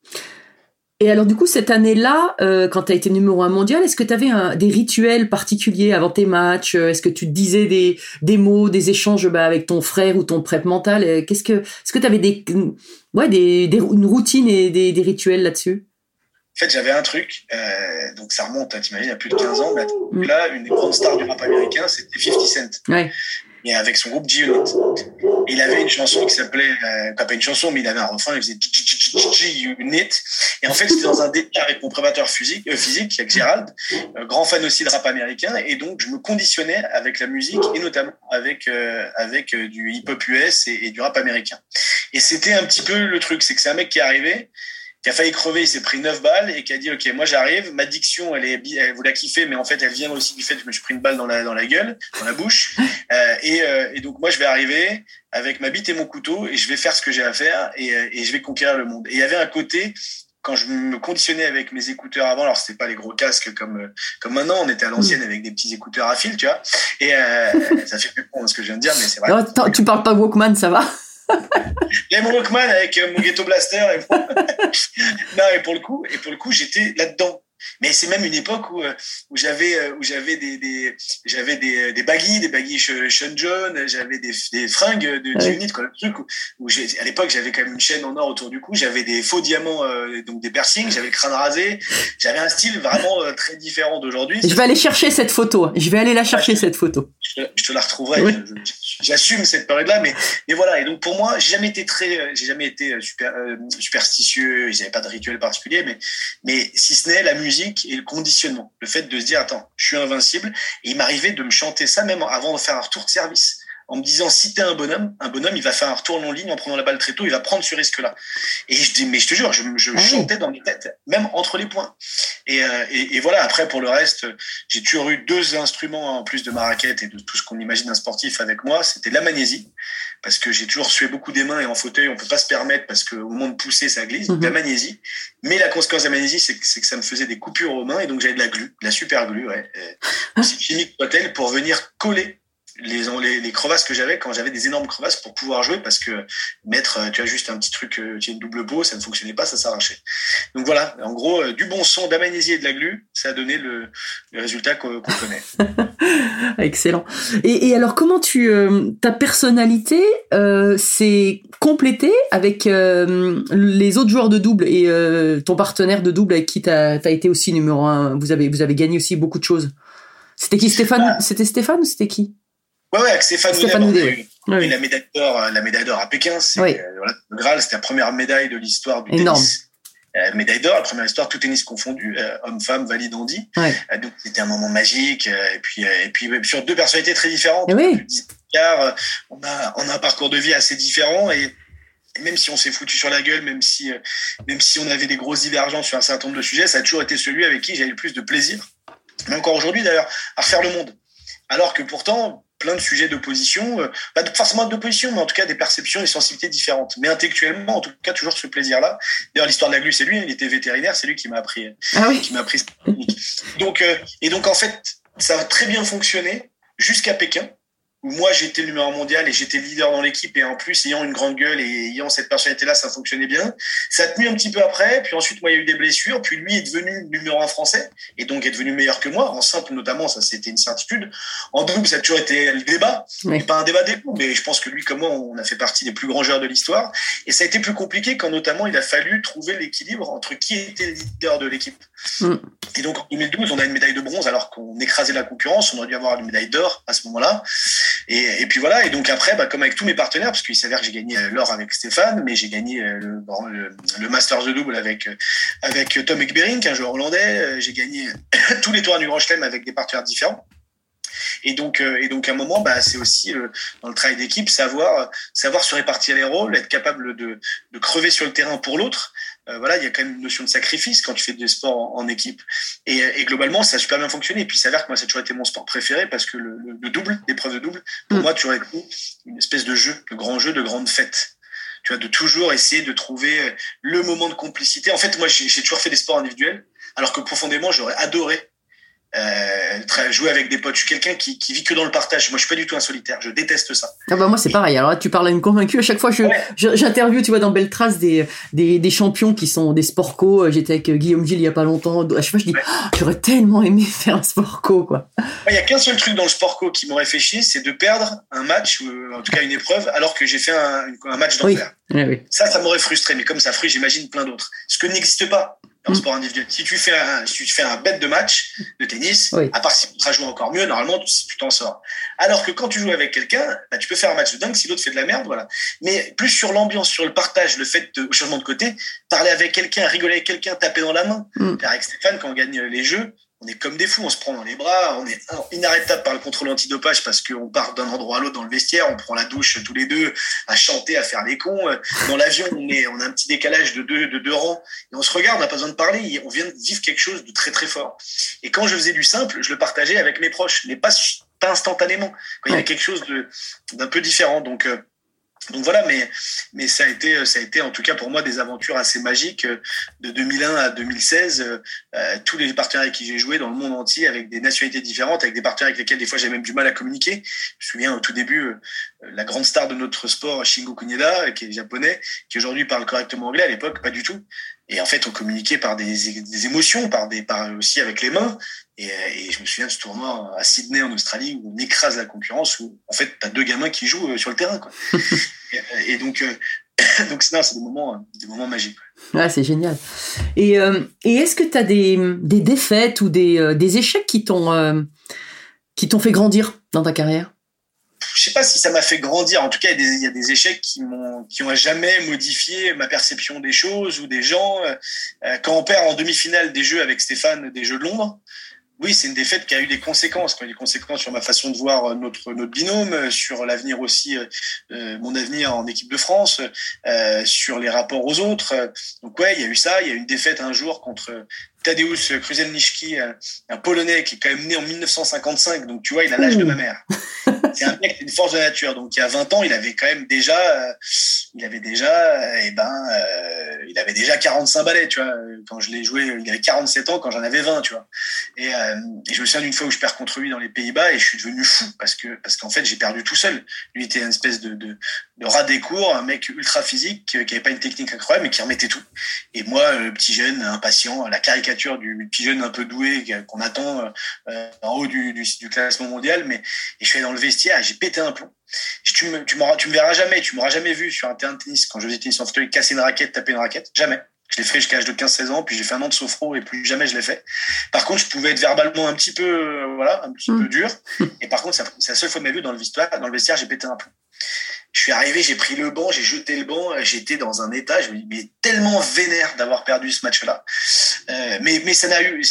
Et alors du coup, cette année-là, euh, quand tu as été numéro un mondial, est-ce que tu avais des rituels particuliers avant tes matchs Euh, Est-ce que tu disais des, des mots, des échanges bah, avec ton frère ou ton prep mental Euh, Qu'est-ce que, Est-ce que tu avais des, ouais, des, des, une routine et des, des rituels là-dessus? En fait, j'avais un truc, euh, donc ça remonte, hein, t'imagines, a plus de 15 ans, à moment-là, une des grandes stars du rap américain, c'était 50 Cent. Ouais. Et avec son groupe G-Unit. Il avait une chanson qui s'appelait, euh, pas une chanson, mais il avait un refrain, il faisait G-Unit. Et en fait, c'était dans un délire avec mon préparateur physique, euh, physique, avec Gérald, euh, grand fan aussi de rap américain. Et donc, je me conditionnais avec la musique et notamment avec, euh, avec euh, du hip-hop US et du rap américain. Et c'était un petit peu le truc, c'est que c'est un mec qui est arrivé, qui a failli crever, il s'est pris 9 balles et qui a dit ok moi j'arrive, ma diction elle est elle vous la kiffez mais en fait elle vient aussi du fait que je me suis pris une balle dans la dans la gueule, dans la bouche Euh, et, euh, et donc moi je vais arriver avec ma bite et mon couteau et je vais faire ce que j'ai à faire et, euh, et je vais conquérir le monde. Et il y avait un côté quand je me conditionnais avec mes écouteurs avant, alors c'était pas les gros casques comme euh, comme maintenant, on était à l'ancienne avec des petits écouteurs à fil, tu vois. Et euh, ça fait plus con ce que je viens de dire, mais c'est vrai. Attends, Tu parles pas Walkman, ça va? Mon Walkman avec euh, mon Ghetto Blaster et mon... non et pour le coup et pour le coup j'étais là-dedans. Mais c'est même une époque où euh, où j'avais euh, où j'avais des des j'avais des des baggies, des Sh- Sean John, j'avais des des fringues de Ouais. Quoi, le truc où, où j'ai à l'époque j'avais quand même une chaîne en or autour du cou, j'avais des faux diamants euh, donc des piercings, j'avais le crâne rasé, j'avais un style vraiment euh, très différent d'aujourd'hui. Je vais aller chercher cette photo. Je vais aller la chercher cette photo. je, je te la retrouverai. Oui. J'assume cette période-là, mais, mais voilà. Et donc pour moi, j'ai jamais été très, euh, j'ai jamais été euh, super euh, superstitieux. J'avais pas de rituel particulier, mais mais si ce n'est la musique et le conditionnement, le fait de se dire attends, je suis invincible. Et il m'arrivait de me chanter ça même avant de faire un retour de service. En me disant, si t'es un bonhomme, un bonhomme, il va faire un retour en ligne en prenant la balle très tôt, il va prendre ce risque-là. Et je dis, mais je te jure, je, je Ah oui. chantais dans mes têtes, même entre les points. Et, euh, et, et voilà, après, pour le reste, j'ai toujours eu deux instruments en plus de ma raquette et de tout ce qu'on imagine un sportif avec moi. C'était la magnésie, parce que j'ai toujours sué beaucoup des mains et en fauteuil, on peut pas se permettre parce qu'au moment de pousser, ça glisse. Donc Mhm. la magnésie. Mais la conséquence de la magnésie, c'est que, que ça me faisait des coupures aux mains et donc j'avais de la glu, de la super glue, ouais. Euh, aussi chimique soit-elle, pour venir coller les, les, les crevasses que j'avais quand j'avais des énormes crevasses pour pouvoir jouer parce que mettre, tu as juste un petit truc, euh, tu as une double peau, ça ne fonctionnait pas, ça s'arrachait. Donc voilà, en gros, euh, du bon son, magnésie et de la glu, ça a donné le, le résultat qu'on connaît. Excellent. Et, et alors, comment tu euh, ta personnalité euh, s'est complétée avec euh, les autres joueurs de double et euh, ton partenaire de double avec qui t'as as été aussi numéro un? Vous avez vous avez gagné aussi beaucoup de choses. C'était qui Stéphane? C'était Stéphane ou c'était qui? Ouais, ouais, avec Stéphane, Stéphane on eu- oui. la médaille d'or, euh, la médaille d'or à Pékin, c'est Oui. euh, voilà, le Graal, c'était la première médaille de l'histoire du Énorme. tennis. Euh, médaille d'or, la première histoire tout tennis confondu, euh, homme-femme, valide. Ouais. Euh, donc c'était un moment magique. et puis et puis sur deux personnalités très différentes. Eh oui. On a plus de 10 écarts, on a on a un parcours de vie assez différent et et même si on s'est foutu sur la gueule, même si, euh, même si on avait des grosses divergences sur un certain nombre de sujets, ça a toujours été celui avec qui j'avais le plus de plaisir. Mais encore aujourd'hui, d'ailleurs, à refaire le monde, Alors que pourtant, plein de sujets d'opposition, euh, pas forcément d'opposition, mais en tout cas des perceptions et sensibilités différentes. Mais intellectuellement, en tout cas, toujours ce plaisir-là. D'ailleurs, l'histoire de la glu, c'est lui, il était vétérinaire, c'est lui qui m'a appris, Ah oui. qui m'a appris. Donc, euh, et donc en fait, ça a très bien fonctionné jusqu'à Pékin, où moi j'étais le numéro mondial et j'étais leader dans l'équipe et en plus ayant une grande gueule et ayant cette personnalité-là, ça fonctionnait bien. Ça a tenu un petit peu après, puis ensuite moi il y a eu des blessures, puis lui est devenu numéro un français et donc est devenu meilleur que moi en simple notamment, ça c'était une certitude. En double, ça a toujours été le débat, Oui. Pas un débat des coups, mais je pense que lui comme moi, on a fait partie des plus grands joueurs de l'histoire et ça a été plus compliqué quand notamment il a fallu trouver l'équilibre entre qui était le leader de l'équipe. Mm. Et donc en 2012, on a une médaille de bronze alors qu'on écrasait la concurrence, on aurait dû avoir une médaille d'or à ce moment-là. Et, et puis voilà, et donc après, bah, comme avec tous mes partenaires, parce qu'il s'avère que j'ai gagné euh, l'or avec Stéphane, mais j'ai gagné euh, le, le, le Masters de double avec, euh, avec Tom Ekberink, un joueur hollandais, j'ai gagné tous les tours du Grand Chelem avec des partenaires différents. Et donc, et donc à un moment, bah, c'est aussi euh, dans le travail d'équipe, savoir, savoir se répartir les rôles, être capable de, de crever sur le terrain pour l'autre. Euh, voilà, il y a quand même une notion de sacrifice quand tu fais des sports en, en équipe. Et, et globalement, ça a super bien fonctionné. Et puis, il s'avère que moi, ça a toujours été mon sport préféré parce que le, le, le double, l'épreuve de double, pour Mm. moi, tu aurais une espèce de jeu, de grand jeu, de grande fête. Tu vois, de toujours essayer de trouver le moment de complicité. En fait, moi, j'ai j'ai toujours fait des sports individuels, alors que profondément, j'aurais adoré euh, jouer avec des potes. Je suis quelqu'un qui, qui vit que dans le partage. Moi, je suis pas du tout un solitaire. Je déteste ça. Ah bah moi c'est pareil. Alors là tu parles à une convaincue. À chaque fois je Ouais. j'interviewe tu vois dans Belle Trace des, des des champions qui sont des sport co. J'étais avec euh, Guillaume Gilles il y a pas longtemps. À chaque fois je dis Ouais. Ah, j'aurais tellement aimé faire un sport co quoi. Il y a qu'un seul truc dans le sport co qui m'aurait fait chier, c'est de perdre un match, ou euh, en tout cas une épreuve, alors que j'ai fait un, un match Oui. d'enfer. Ouais, oui. Ça, ça m'aurait frustré. Mais comme ça frustre, j'imagine plein d'autres. Ce que n'existe pas dans le Mm. sport individuel. Si tu fais un, si tu fais un bête de match de tennis, Oui. à part si tu joues encore mieux, normalement, tu tu t'en sors. Alors que quand tu joues avec quelqu'un, bah, tu peux faire un match de dingue si l'autre fait de la merde, voilà. Mais plus sur l'ambiance, sur le partage, le fait de, au changement de côté, parler avec quelqu'un, rigoler avec quelqu'un, taper dans la main. Mm. Avec Stéphane, quand on gagne les jeux, on est comme des fous, on se prend dans les bras, on est inarrêtable par le contrôle antidopage parce qu'on part d'un endroit à l'autre dans le vestiaire, on prend la douche tous les deux, à chanter, à faire les cons. Dans l'avion, on, est, on a un petit décalage de deux, de deux rangs et on se regarde, on n'a pas besoin de parler, on vient de vivre quelque chose de très très fort. Et quand je faisais du simple, je le partageais avec mes proches, mais pas, pas instantanément, quand il y avait quelque chose de- d'un peu différent. Donc, euh, donc voilà, mais, mais ça, a été, ça a été en tout cas pour moi des aventures assez magiques euh, de 2001 à 2016. euh, euh, tous les partenaires avec qui j'ai joué dans le monde entier, avec des nationalités différentes, avec des partenaires avec lesquels des fois j'ai même du mal à communiquer. Je me souviens au tout début, euh, la grande star de notre sport, Shingo Kunieda, qui est japonais, qui aujourd'hui parle correctement anglais, à l'époque pas du tout. Et en fait, on communiquait par des, des émotions, par des, par aussi avec les mains. Et, et je me souviens de ce tournoi à Sydney en Australie où on écrase la concurrence, où en fait t'as deux gamins qui jouent euh, sur le terrain. Quoi. et, et donc, euh, donc c'est des moments, euh, des moments magiques. Ouais, c'est génial. Et, euh, et est-ce que tu as des, des défaites ou des, des échecs qui t'ont euh, qui t'ont fait grandir dans ta carrière? Je sais pas si ça m'a fait grandir. En tout cas, il y a des, y a des échecs qui m'ont, qui ont à jamais modifié ma perception des choses ou des gens. Euh, Quand on perd en demi-finale des Jeux avec Stéphane, des Jeux de Londres, oui, c'est une défaite qui a eu des conséquences, eu des conséquences sur ma façon de voir notre notre binôme, sur l'avenir aussi, euh, mon avenir en équipe de France, euh, sur les rapports aux autres. Donc ouais, il y a eu ça. Il y a eu une défaite un jour contre Tadeusz Kruzelnicki, un Polonais qui est quand même né en 1955. Donc tu vois, il a l'âge de ma mère. C'est un mec, une force de nature. Donc il y a 20 ans, il avait quand même déjà, euh, il avait déjà, euh, eh ben, euh, il avait déjà 45 balais, tu vois. Quand je l'ai joué, il avait 47 ans quand j'en avais 20, tu vois. Et, euh, et je me souviens d'une fois où je perds contre lui dans les Pays-Bas et je suis devenu fou parce que parce qu'en fait j'ai perdu tout seul. Lui était une espèce de, rat des cours, un mec ultra physique qui avait pas une technique incroyable mais qui remettait tout. Et moi, le petit jeune impatient, la caricature du petit jeune un peu doué qu'on attend en haut du, classement mondial, mais et je suis allé dans le vestiaire, j'ai pété un plomb. Tu me, tu, tu me verras jamais, tu m'auras jamais vu sur un terrain de tennis quand je faisais tennis en fauteuil casser une raquette, taper une raquette, jamais. Je l'ai fait jusqu'à l'âge de 15-16 ans, puis j'ai fait un an de sophro et plus jamais je l'ai fait. Par contre, je pouvais être verbalement un petit peu, euh, voilà, un petit mmh. peu dur. Et par contre, c'est la seule fois de ma vie dans le vestiaire, dans le vestiaire, j'ai pété un plomb. Je suis arrivé, j'ai pris le banc, j'ai jeté le banc, j'étais dans un état, je me dis, mais tellement vénère d'avoir perdu ce match-là. Euh, mais, mais ça n'a eu,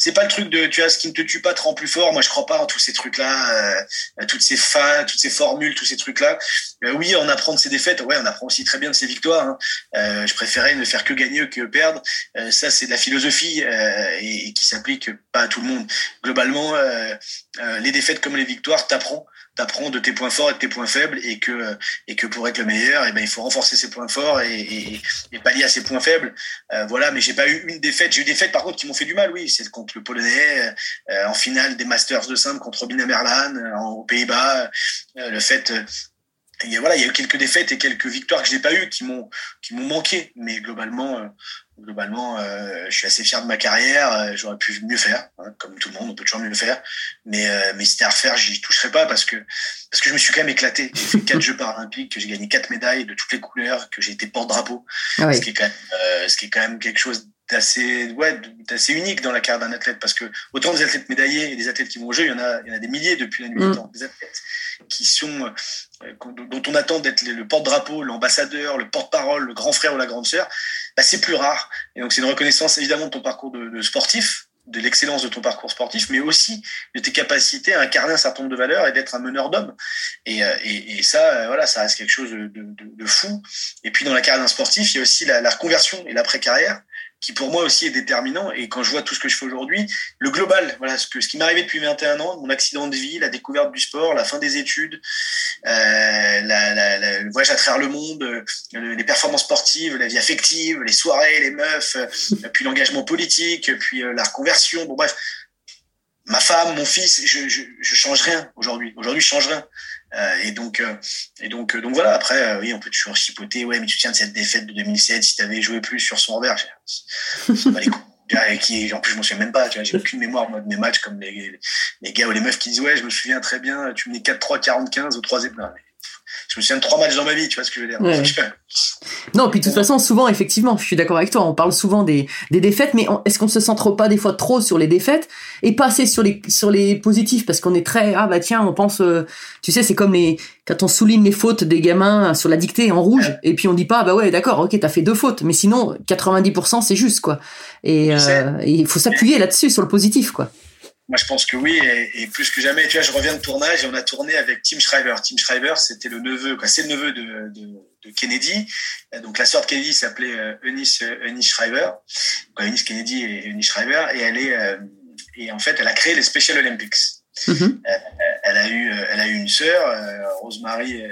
c'est pas le truc de tu vois ce qui ne te tue pas te rend plus fort. Moi je crois pas en tous ces trucs là, euh, toutes ces fins, toutes ces formules, tous ces trucs là. Euh, oui, on apprend de ses défaites. Ouais, on apprend aussi très bien de ses victoires. Hein. Euh, je préférais ne faire que gagner que perdre. Euh, ça c'est de la philosophie et, et, qui s'applique pas à tout le monde. Globalement, les défaites comme les victoires t'apprends t'apprends de tes points forts et de tes points faibles et que et que pour être le meilleur et eh ben il faut renforcer ses points forts et, pallier à ses points faibles. Euh, voilà mais j'ai pas eu une défaite. J'ai eu des défaites par contre qui m'ont fait du mal oui. C'est contre le polonais euh, en finale des Masters de simple contre Robin Merlan euh, aux Pays-Bas le fait voilà, il y a eu quelques défaites et quelques victoires que j'ai pas eues qui m'ont qui m'ont manqué, mais globalement, globalement, euh, je suis assez fier de ma carrière. Euh, j'aurais pu mieux faire, hein, comme tout le monde, on peut toujours mieux faire. Mais, euh, mais c'était à refaire, j'y toucherai pas parce que parce que je me suis quand même éclaté. J'ai fait quatre Jeux paralympiques, que j'ai gagné quatre médailles de toutes les couleurs, que j'ai été porte-drapeau, ah ce qui est quand même, euh, ce qui est quand même quelque chose d'assez ouais d'assez unique dans la carrière d'un athlète parce que autant des athlètes médaillés et des athlètes qui vont au jeu il y en a il y en a des milliers depuis la nuit des mm. temps des athlètes qui sont dont on attend d'être le porte-drapeau l'ambassadeur le porte-parole le grand frère ou la grande sœur bah, c'est plus rare. Et donc c'est une reconnaissance évidemment de ton parcours de, sportif, de l'excellence de ton parcours sportif, mais aussi de tes capacités à incarner un certain nombre de valeurs et d'être un meneur d'hommes. Et, euh, et, et, ça, euh, voilà, ça reste quelque chose de, de, de, fou. Et puis dans la carrière d'un sportif, il y a aussi la, la reconversion et l'après-carrière qui pour moi aussi est déterminant. Et quand je vois tout ce que je fais aujourd'hui, le global, voilà, ce, que, ce qui m'est arrivé depuis 21 ans, mon accident de vie, la découverte du sport, la fin des études, euh, la, la, le voyage à travers le monde, euh, les performances sportives, la vie affective, les soirées, les meufs, euh, puis l'engagement politique, puis euh, la reconversion. Bon bref, ma femme, mon fils, je, je, change rien aujourd'hui. Aujourd'hui, je change rien. Euh, et donc, euh, et donc, euh, donc voilà. Après, oui, on peut toujours chipoter. Ouais, mais tu tiens de cette défaite de 2007 si tu avais joué plus sur son revers. qui, en plus, je m'en souviens même pas. J'ai aucune mémoire moi, de mes matchs comme les, les, gars ou les meufs qui disent ouais, je me souviens très bien. Tu menais 4-3, 40-15 au troisième. Non, mais je me souviens de trois matchs dans ma vie, tu vois ce que je veux dire. Non, puis de toute façon, souvent, effectivement, je suis d'accord avec toi, on parle souvent des, des défaites, mais est-ce qu'on se centre pas des fois trop sur les défaites et pas assez sur les, sur les positifs? Parce qu'on est très, ah bah tiens, on pense, euh, tu sais, c'est comme les, quand on souligne les fautes des gamins sur la dictée en rouge et puis on dit pas, bah ouais, d'accord, ok, t'as fait deux fautes, mais sinon, 90% c'est juste, quoi. Et euh, il faut s'appuyer là-dessus, sur le positif, quoi. Moi, je pense que oui, et, plus que jamais. Tu vois, je reviens de tournage et on a tourné avec Tim Schreiber. Tim Schreiber, c'était le neveu, quoi, c'est le neveu de, de, de, Kennedy. Donc, la sœur de Kennedy s'appelait euh, Eunice, Eunice Schreiber. Donc, Eunice Kennedy et Eunice Schreiber. Et elle est, euh, et en fait, elle a créé les Special Olympics. Mm-hmm. Euh, elle a eu, elle a eu une sœur, Rosemary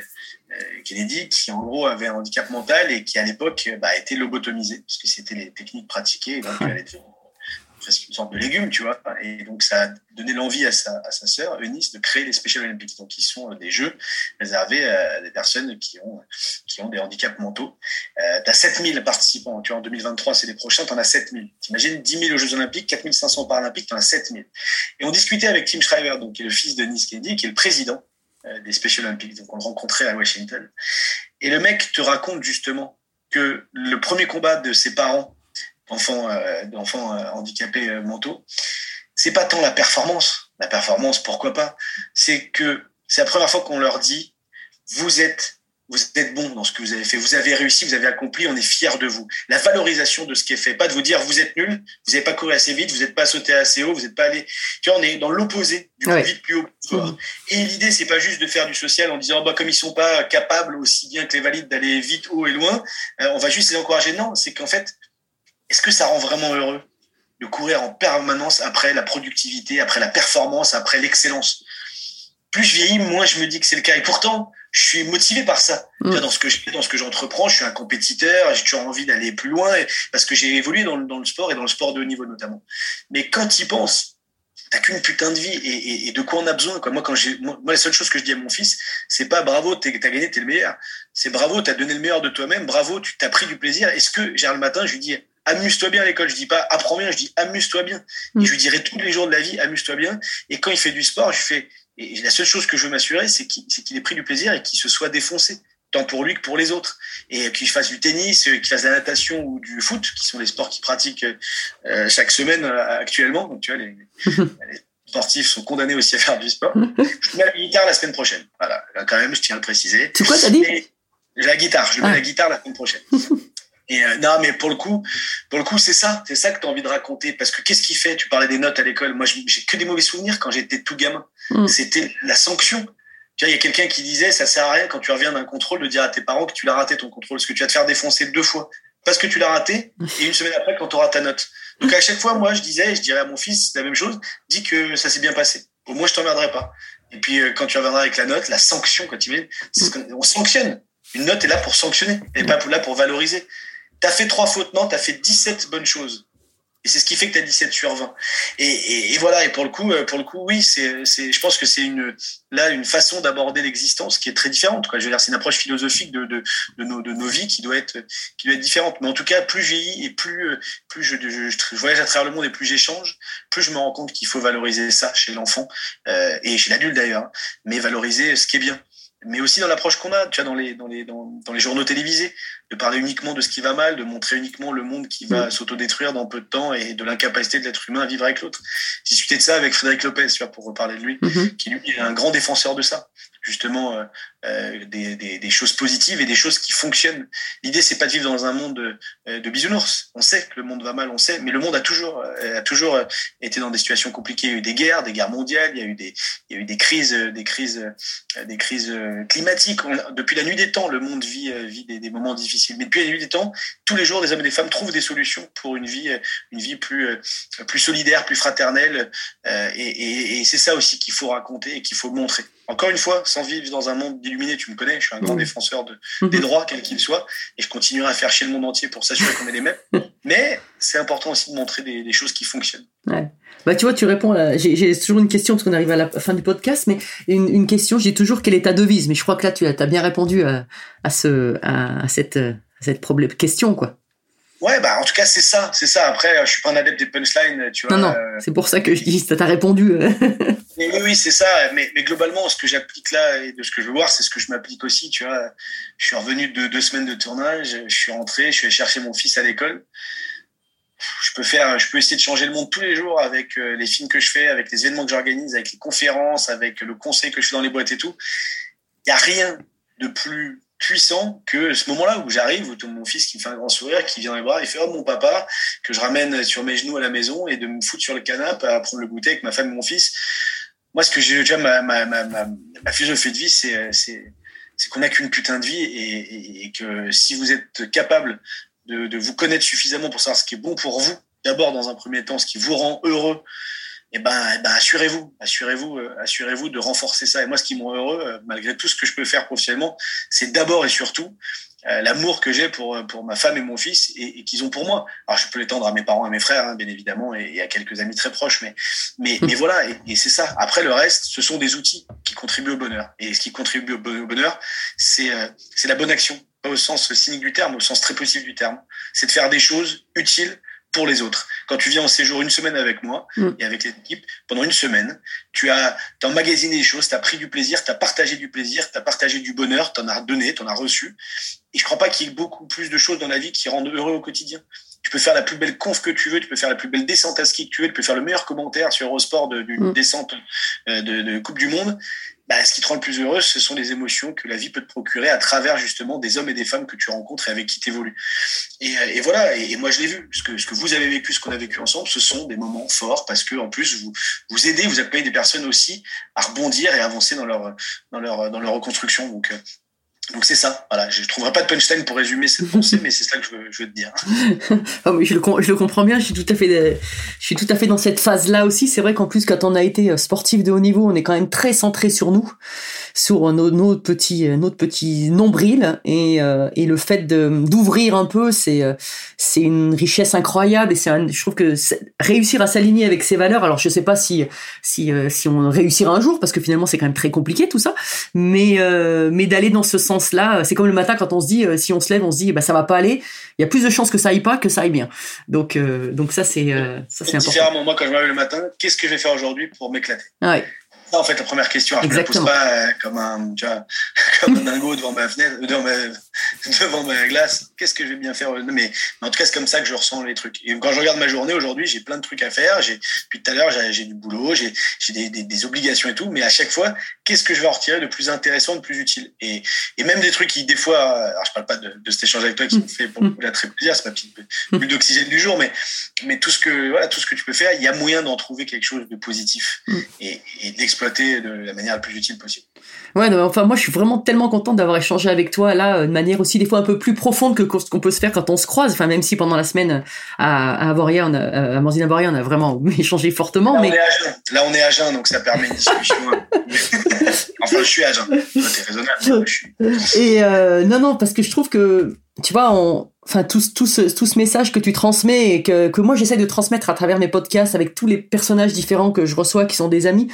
Kennedy, qui en gros avait un handicap mental et qui à l'époque bah, été lobotomisée parce que c'était les techniques pratiquées. Et donc, elle était une sorte de légume, tu vois. Et donc, ça a donné l'envie à sa, à sœur, Eunice, de créer les Special Olympics. Donc, qui sont euh, des jeux réservés à des personnes qui ont, qui ont des handicaps mentaux. Euh, tu as 7000 participants. Tu vois, en 2023, c'est les prochains, tu en as 7000. T'imagines 10 000 aux Jeux Olympiques, 4500 Paralympiques, tu en as 7000. Et on discutait avec Tim Schreiber, donc, qui est le fils de Nice Kennedy, qui est le président euh, des Special Olympics. Donc, on le rencontrait à Washington. Et le mec te raconte justement que le premier combat de ses parents d'enfants euh, d'enfants euh, handicapés euh, mentaux, c'est pas tant la performance. La performance, pourquoi pas? C'est que c'est la première fois qu'on leur dit vous êtes vous êtes bon dans ce que vous avez fait, vous avez réussi, vous avez accompli, on est fier de vous. La valorisation de ce qui est fait, pas de vous dire vous êtes nul, vous n'avez pas couru assez vite, vous n'êtes pas sauté assez haut, vous n'êtes pas allé. Tu vois, on est dans l'opposé du vite, plus haut, plus fort. Et l'idée, c'est pas juste de faire du social en disant bah comme ils sont pas capables aussi bien que les valides d'aller vite, haut et loin, on va juste les encourager. Non, c'est qu'en fait, est-ce que ça rend vraiment heureux de courir en permanence après la productivité, après la performance, après l'excellence? Plus je vieillis, moins je me dis que c'est le cas. Et pourtant, je suis motivé par ça. Mm. Dans ce que je dans ce que j'entreprends, je suis un compétiteur, j'ai toujours envie d'aller plus loin parce que j'ai évolué dans le, dans le sport et dans le sport de haut niveau notamment. Mais quand tu y penses, t'as qu'une putain de vie et, et, de quoi on a besoin quoi. Moi quand j'ai moi, la seule chose que je dis à mon fils, c'est pas bravo, t'as gagné, t'es le meilleur. C'est bravo, t'as donné le meilleur de toi-même, bravo, tu t'as pris du plaisir. Est-ce que j'ai le matin, je lui dis amuse-toi bien à l'école. Je dis pas apprends bien, je dis amuse-toi bien. Et mm. je lui dirai tous les jours de la vie, amuse-toi bien. Et quand il fait du sport, je fais, et la seule chose que je veux m'assurer, c'est qu'il ait pris du plaisir et qu'il se soit défoncé, tant pour lui que pour les autres. Et qu'il fasse du tennis, qu'il fasse de la natation ou du foot, qui sont les sports qu'il pratique euh, chaque semaine euh, actuellement. Donc tu vois, les, les sportifs sont condamnés aussi à faire du sport. Je mets la guitare la semaine prochaine. Voilà, quand même, je tiens à le préciser. C'est quoi, t'as dit? La guitare, je mets ah. la guitare la semaine prochaine. Et euh, non, mais pour le coup, pour le coup, c'est ça, c'est ça que tu as envie de raconter. Parce que qu'est-ce qui fait? Tu parlais des notes à l'école. Moi, j'ai que des mauvais souvenirs quand j'étais tout gamin. Mm. C'était la sanction. Tu vois, il y a quelqu'un qui disait, ça sert à rien quand tu reviens d'un contrôle de dire à tes parents que tu l'as raté ton contrôle, parce que tu vas te faire défoncer deux fois parce que tu l'as raté, et une semaine après quand tu auras ta note. Donc à chaque fois, moi, je disais, je dirais à mon fils la même chose, dis que ça s'est bien passé. Au moins, je t'emmerderai pas. Et puis, euh, quand tu reviendras avec la note, la sanction, quand tu viens, c'est ce qu'on on sanctionne. Une note est là pour sanctionner, elle n'est pas là pour valoriser. T'as fait trois fautes, non, t'as fait 17 bonnes choses. Et c'est ce qui fait que tu as 17 sur 20. Et, et, et, voilà, et pour le coup, euh, pour le coup, oui, c'est, c'est, je pense que c'est une, là, une façon d'aborder l'existence qui est très différente. Quoi. Je veux dire, c'est une approche philosophique de, de, de, nos, de nos vies qui doit être, qui doit être différente. Mais en tout cas, plus vieillis et plus, euh, plus je, je, je, voyage à travers le monde et plus j'échange, plus je me rends compte qu'il faut valoriser ça chez l'enfant euh, et chez l'adulte d'ailleurs, hein. mais valoriser ce qui est bien mais aussi dans l'approche qu'on a, tu vois, dans les, dans les, dans, dans, les journaux télévisés, de parler uniquement de ce qui va mal, de montrer uniquement le monde qui va mmh. s'autodétruire dans peu de temps et de l'incapacité de l'être humain à vivre avec l'autre. J'ai discuté de ça avec Frédéric Lopez, tu vois, pour reparler de lui, mmh. qui lui est un grand défenseur de ça justement euh, euh, des, des, des, choses positives et des choses qui fonctionnent. L'idée, c'est pas de vivre dans un monde de, euh, de, bisounours. On sait que le monde va mal, on sait, mais le monde a toujours, a toujours été dans des situations compliquées. Il y a eu des guerres, des guerres mondiales, il y a eu des, il y a eu des crises, des crises, des crises climatiques. Depuis la nuit des temps, le monde vit, vit des, des, moments difficiles. Mais depuis la nuit des temps, tous les jours, des hommes et des femmes trouvent des solutions pour une vie, une vie plus, plus solidaire, plus fraternelle. et, et, et c'est ça aussi qu'il faut raconter et qu'il faut montrer. Encore une fois, sans vivre dans un monde illuminé, tu me connais, je suis un grand mmh. défenseur de, mmh. des droits, quels qu'ils soient, et je continuerai à faire chier le monde entier pour s'assurer qu'on est les mêmes. Mais c'est important aussi de montrer des, des, choses qui fonctionnent. Ouais. Bah, tu vois, tu réponds là. J'ai toujours une question parce qu'on arrive à la fin du podcast, mais une, une question, j'ai toujours quelle est ta devise? Mais je crois que là, tu as, as bien répondu à, à, ce, à, à cette, à cette problème, question, quoi. Ouais, bah en tout cas c'est ça, c'est ça. Après, je suis pas un adepte des punchlines, tu vois. Non, non, euh... c'est pour ça que je dis, t'as répondu. Oui, oui, c'est ça. Mais, mais, globalement, ce que j'applique là et de ce que je veux voir, c'est ce que je m'applique aussi, tu vois. Je suis revenu de deux semaines de tournage, je suis rentré, je suis allé chercher mon fils à l'école. Je peux faire, je peux essayer de changer le monde tous les jours avec euh, les films que je fais, avec les événements que j'organise, avec les conférences, avec le conseil que je fais dans les boîtes et tout. Il y a rien de plus puissant que ce moment-là où j'arrive, où mon fils qui me fait un grand sourire, qui vient dans les bras, il fait oh mon papa, que je ramène sur mes genoux à la maison et de me foutre sur le canapé à prendre le goûter avec ma femme et mon fils. Moi, ce que j'ai déjà ma, philosophie de vie, c'est qu'on n'a qu'une putain de vie et, que si vous êtes capable de vous connaître suffisamment pour savoir ce qui est bon pour vous, d'abord dans un premier temps, ce qui vous rend heureux, eh ben, eh ben assurez-vous, assurez-vous, euh, assurez-vous de renforcer ça. Et moi, ce qui me rend heureux, euh, malgré tout ce que je peux faire professionnellement, c'est d'abord et surtout euh, l'amour que j'ai pour pour ma femme et mon fils et, et qu'ils ont pour moi. Alors, je peux l'étendre à mes parents, à mes frères, hein, bien évidemment, et, et, à quelques amis très proches, mais mais mais voilà. Et, et c'est ça. Après, le reste, ce sont des outils qui contribuent au bonheur. Et ce qui contribue au bonheur, c'est c'est la bonne action, pas au sens cynique du terme, au sens très positif du terme. C'est de faire des choses utiles pour les autres. Quand tu viens en séjour une semaine avec moi mm. et avec l'équipe, pendant une semaine, tu as, as emmagasiné des choses, tu as pris du plaisir, tu as partagé du plaisir, tu as partagé du bonheur, tu en as donné, tu en as reçu. Et je crois pas qu'il y ait beaucoup plus de choses dans la vie qui rendent heureux au quotidien. Tu peux faire la plus belle conf que tu veux, tu peux faire la plus belle descente à ski que tu veux, tu peux faire le meilleur commentaire sur Eurosport d'une mm. descente euh, de, de Coupe du Monde bah, ce qui te rend le plus heureux, ce sont les émotions que la vie peut te procurer à travers justement des hommes et des femmes que tu rencontres et avec qui tu évolues. Et, et, voilà, et, moi je l'ai vu, ce que, ce que vous avez vécu, ce qu'on a vécu ensemble, ce sont des moments forts parce que en plus vous vous aidez, vous accompagnez des personnes aussi à rebondir et à avancer dans leur dans leur dans leur reconstruction. Donc donc c'est ça, voilà. Je ne trouverai pas de punchline pour résumer cette pensée, mais c'est ça que je veux, je veux te dire. oh, mais je, le, je le comprends bien, je suis tout à fait, je suis tout à fait dans cette phase-là aussi. C'est vrai qu'en plus, quand on a été sportif de haut niveau, on est quand même très centré sur nous, sur nos, nos petits, notre petit nombril, et, euh, et le fait d'ouvrir un peu, c'est, c'est une richesse incroyable. Et c'est, je trouve que réussir à s'aligner avec ses valeurs. Alors je sais pas si, si, euh, si on réussira un jour, parce que finalement c'est quand même très compliqué tout ça, mais, euh, mais d'aller dans ce sens là c'est comme le matin quand on se dit, euh, si on se lève, on se dit, bah ça va pas aller. Il y a plus de chances que ça aille pas que ça aille bien. Donc, euh, donc ça c'est, euh, ça c'est important. Moi, quand je me lève le matin, qu'est-ce que je vais faire aujourd'hui pour m'éclater? Ouais. En fait, la première question, alors, je ne la pose pas euh, comme un, tu vois, comme un dingo devant ma fenêtre, devant ma, devant ma glace. Qu'est-ce que je vais bien faire? Mais, mais en tout cas, c'est comme ça que je ressens les trucs. Et quand je regarde ma journée aujourd'hui, j'ai plein de trucs à faire. J'ai, depuis tout à l'heure, j'ai, du boulot, j'ai, des, des, des obligations et tout. Mais à chaque fois, qu'est-ce que je vais en retirer de plus intéressant, de plus utile? Et, et même des trucs qui, des fois, alors je parle pas de, de cet échange avec toi qui me fait pour le coup là très plaisir, c'est ma petite bulle d'oxygène du jour, mais, mais tout ce que, voilà, tout ce que tu peux faire, il y a moyen d'en trouver quelque chose de positif et, et de l'exploiter de la manière la plus utile possible. Ouais, non, enfin, moi, je suis vraiment tellement contente d'avoir échangé avec toi là, euh, de manière aussi des fois un peu plus profonde que ce qu'on peut se faire quand on se croise. Enfin, même si pendant la semaine à, à Avoria, on a, à Morzine Avoria, on a vraiment échangé fortement, Là, mais on est à jeun. Là, on est à jeun, donc ça permet une discussion. enfin, je suis à jeun. T'es raisonnable. je suis... Et euh, non, non, parce que je trouve que, tu vois, on, enfin, tout, ce- tout, ce, tout ce message que tu transmets et que, que moi j'essaie de transmettre à travers mes podcasts avec tous les personnages différents que je reçois qui sont des amis,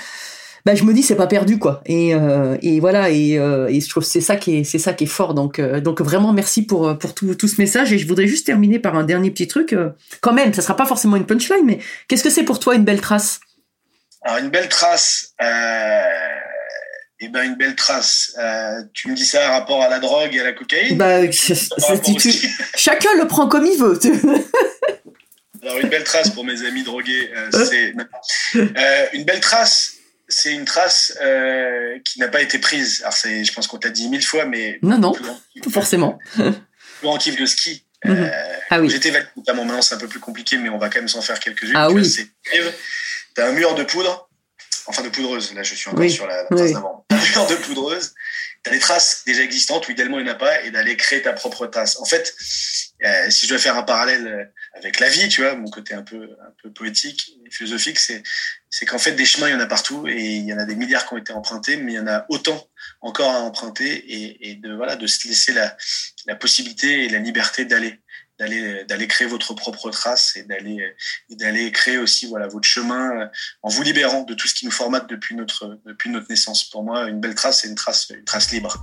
bah, je me dis c'est pas perdu quoi. Et, euh, et voilà, et, euh, et je trouve que c'est ça qui est, c'est ça qui est fort. Donc, euh, donc vraiment merci pour, pour tout, tout ce message. Et je voudrais juste terminer par un dernier petit truc. quand même, ça sera pas forcément une punchline, mais qu'est-ce que c'est pour toi une belle trace? Alors, une belle trace. Eh ben, une belle trace. Euh, tu me dis ça par rapport à la drogue et à la cocaïne? Bah, tu- chacun le prend comme il veut. Alors, une belle trace pour mes amis drogués, euh, c'est euh, une belle trace. C'est une trace euh, qui n'a pas été prise. Alors, c'est, je pense qu'on t'a dit mille fois, mais Non, non, forcément. plus en kiff de ski. Mhm. Euh, Ah oui. J'étais valide, notamment maintenant c'est un peu plus compliqué, mais on va quand même s'en faire quelques-unes. Ah Tu oui. T'as un mur de poudre, enfin de poudreuse, là je suis encore Oui. sur la, la trace Oui. d'avant. Un mur de poudreuse, t'as des traces déjà existantes, ou idéalement il n'y en a pas, et d'aller créer ta propre trace. En fait, euh, si je dois faire un parallèle euh, avec la vie, tu vois, mon côté un peu, un peu poétique, philosophique, c'est, c'est qu'en fait des chemins il y en a partout, et il y en a des milliards qui ont été empruntés, mais il y en a autant encore à emprunter, et, de, voilà, de se laisser la, la possibilité et la liberté d'aller d'aller d'aller créer votre propre trace et d'aller d'aller créer aussi voilà votre chemin euh, en vous libérant de tout ce qui nous formate depuis notre depuis notre naissance. Pour moi, une belle trace, c'est une trace une trace libre.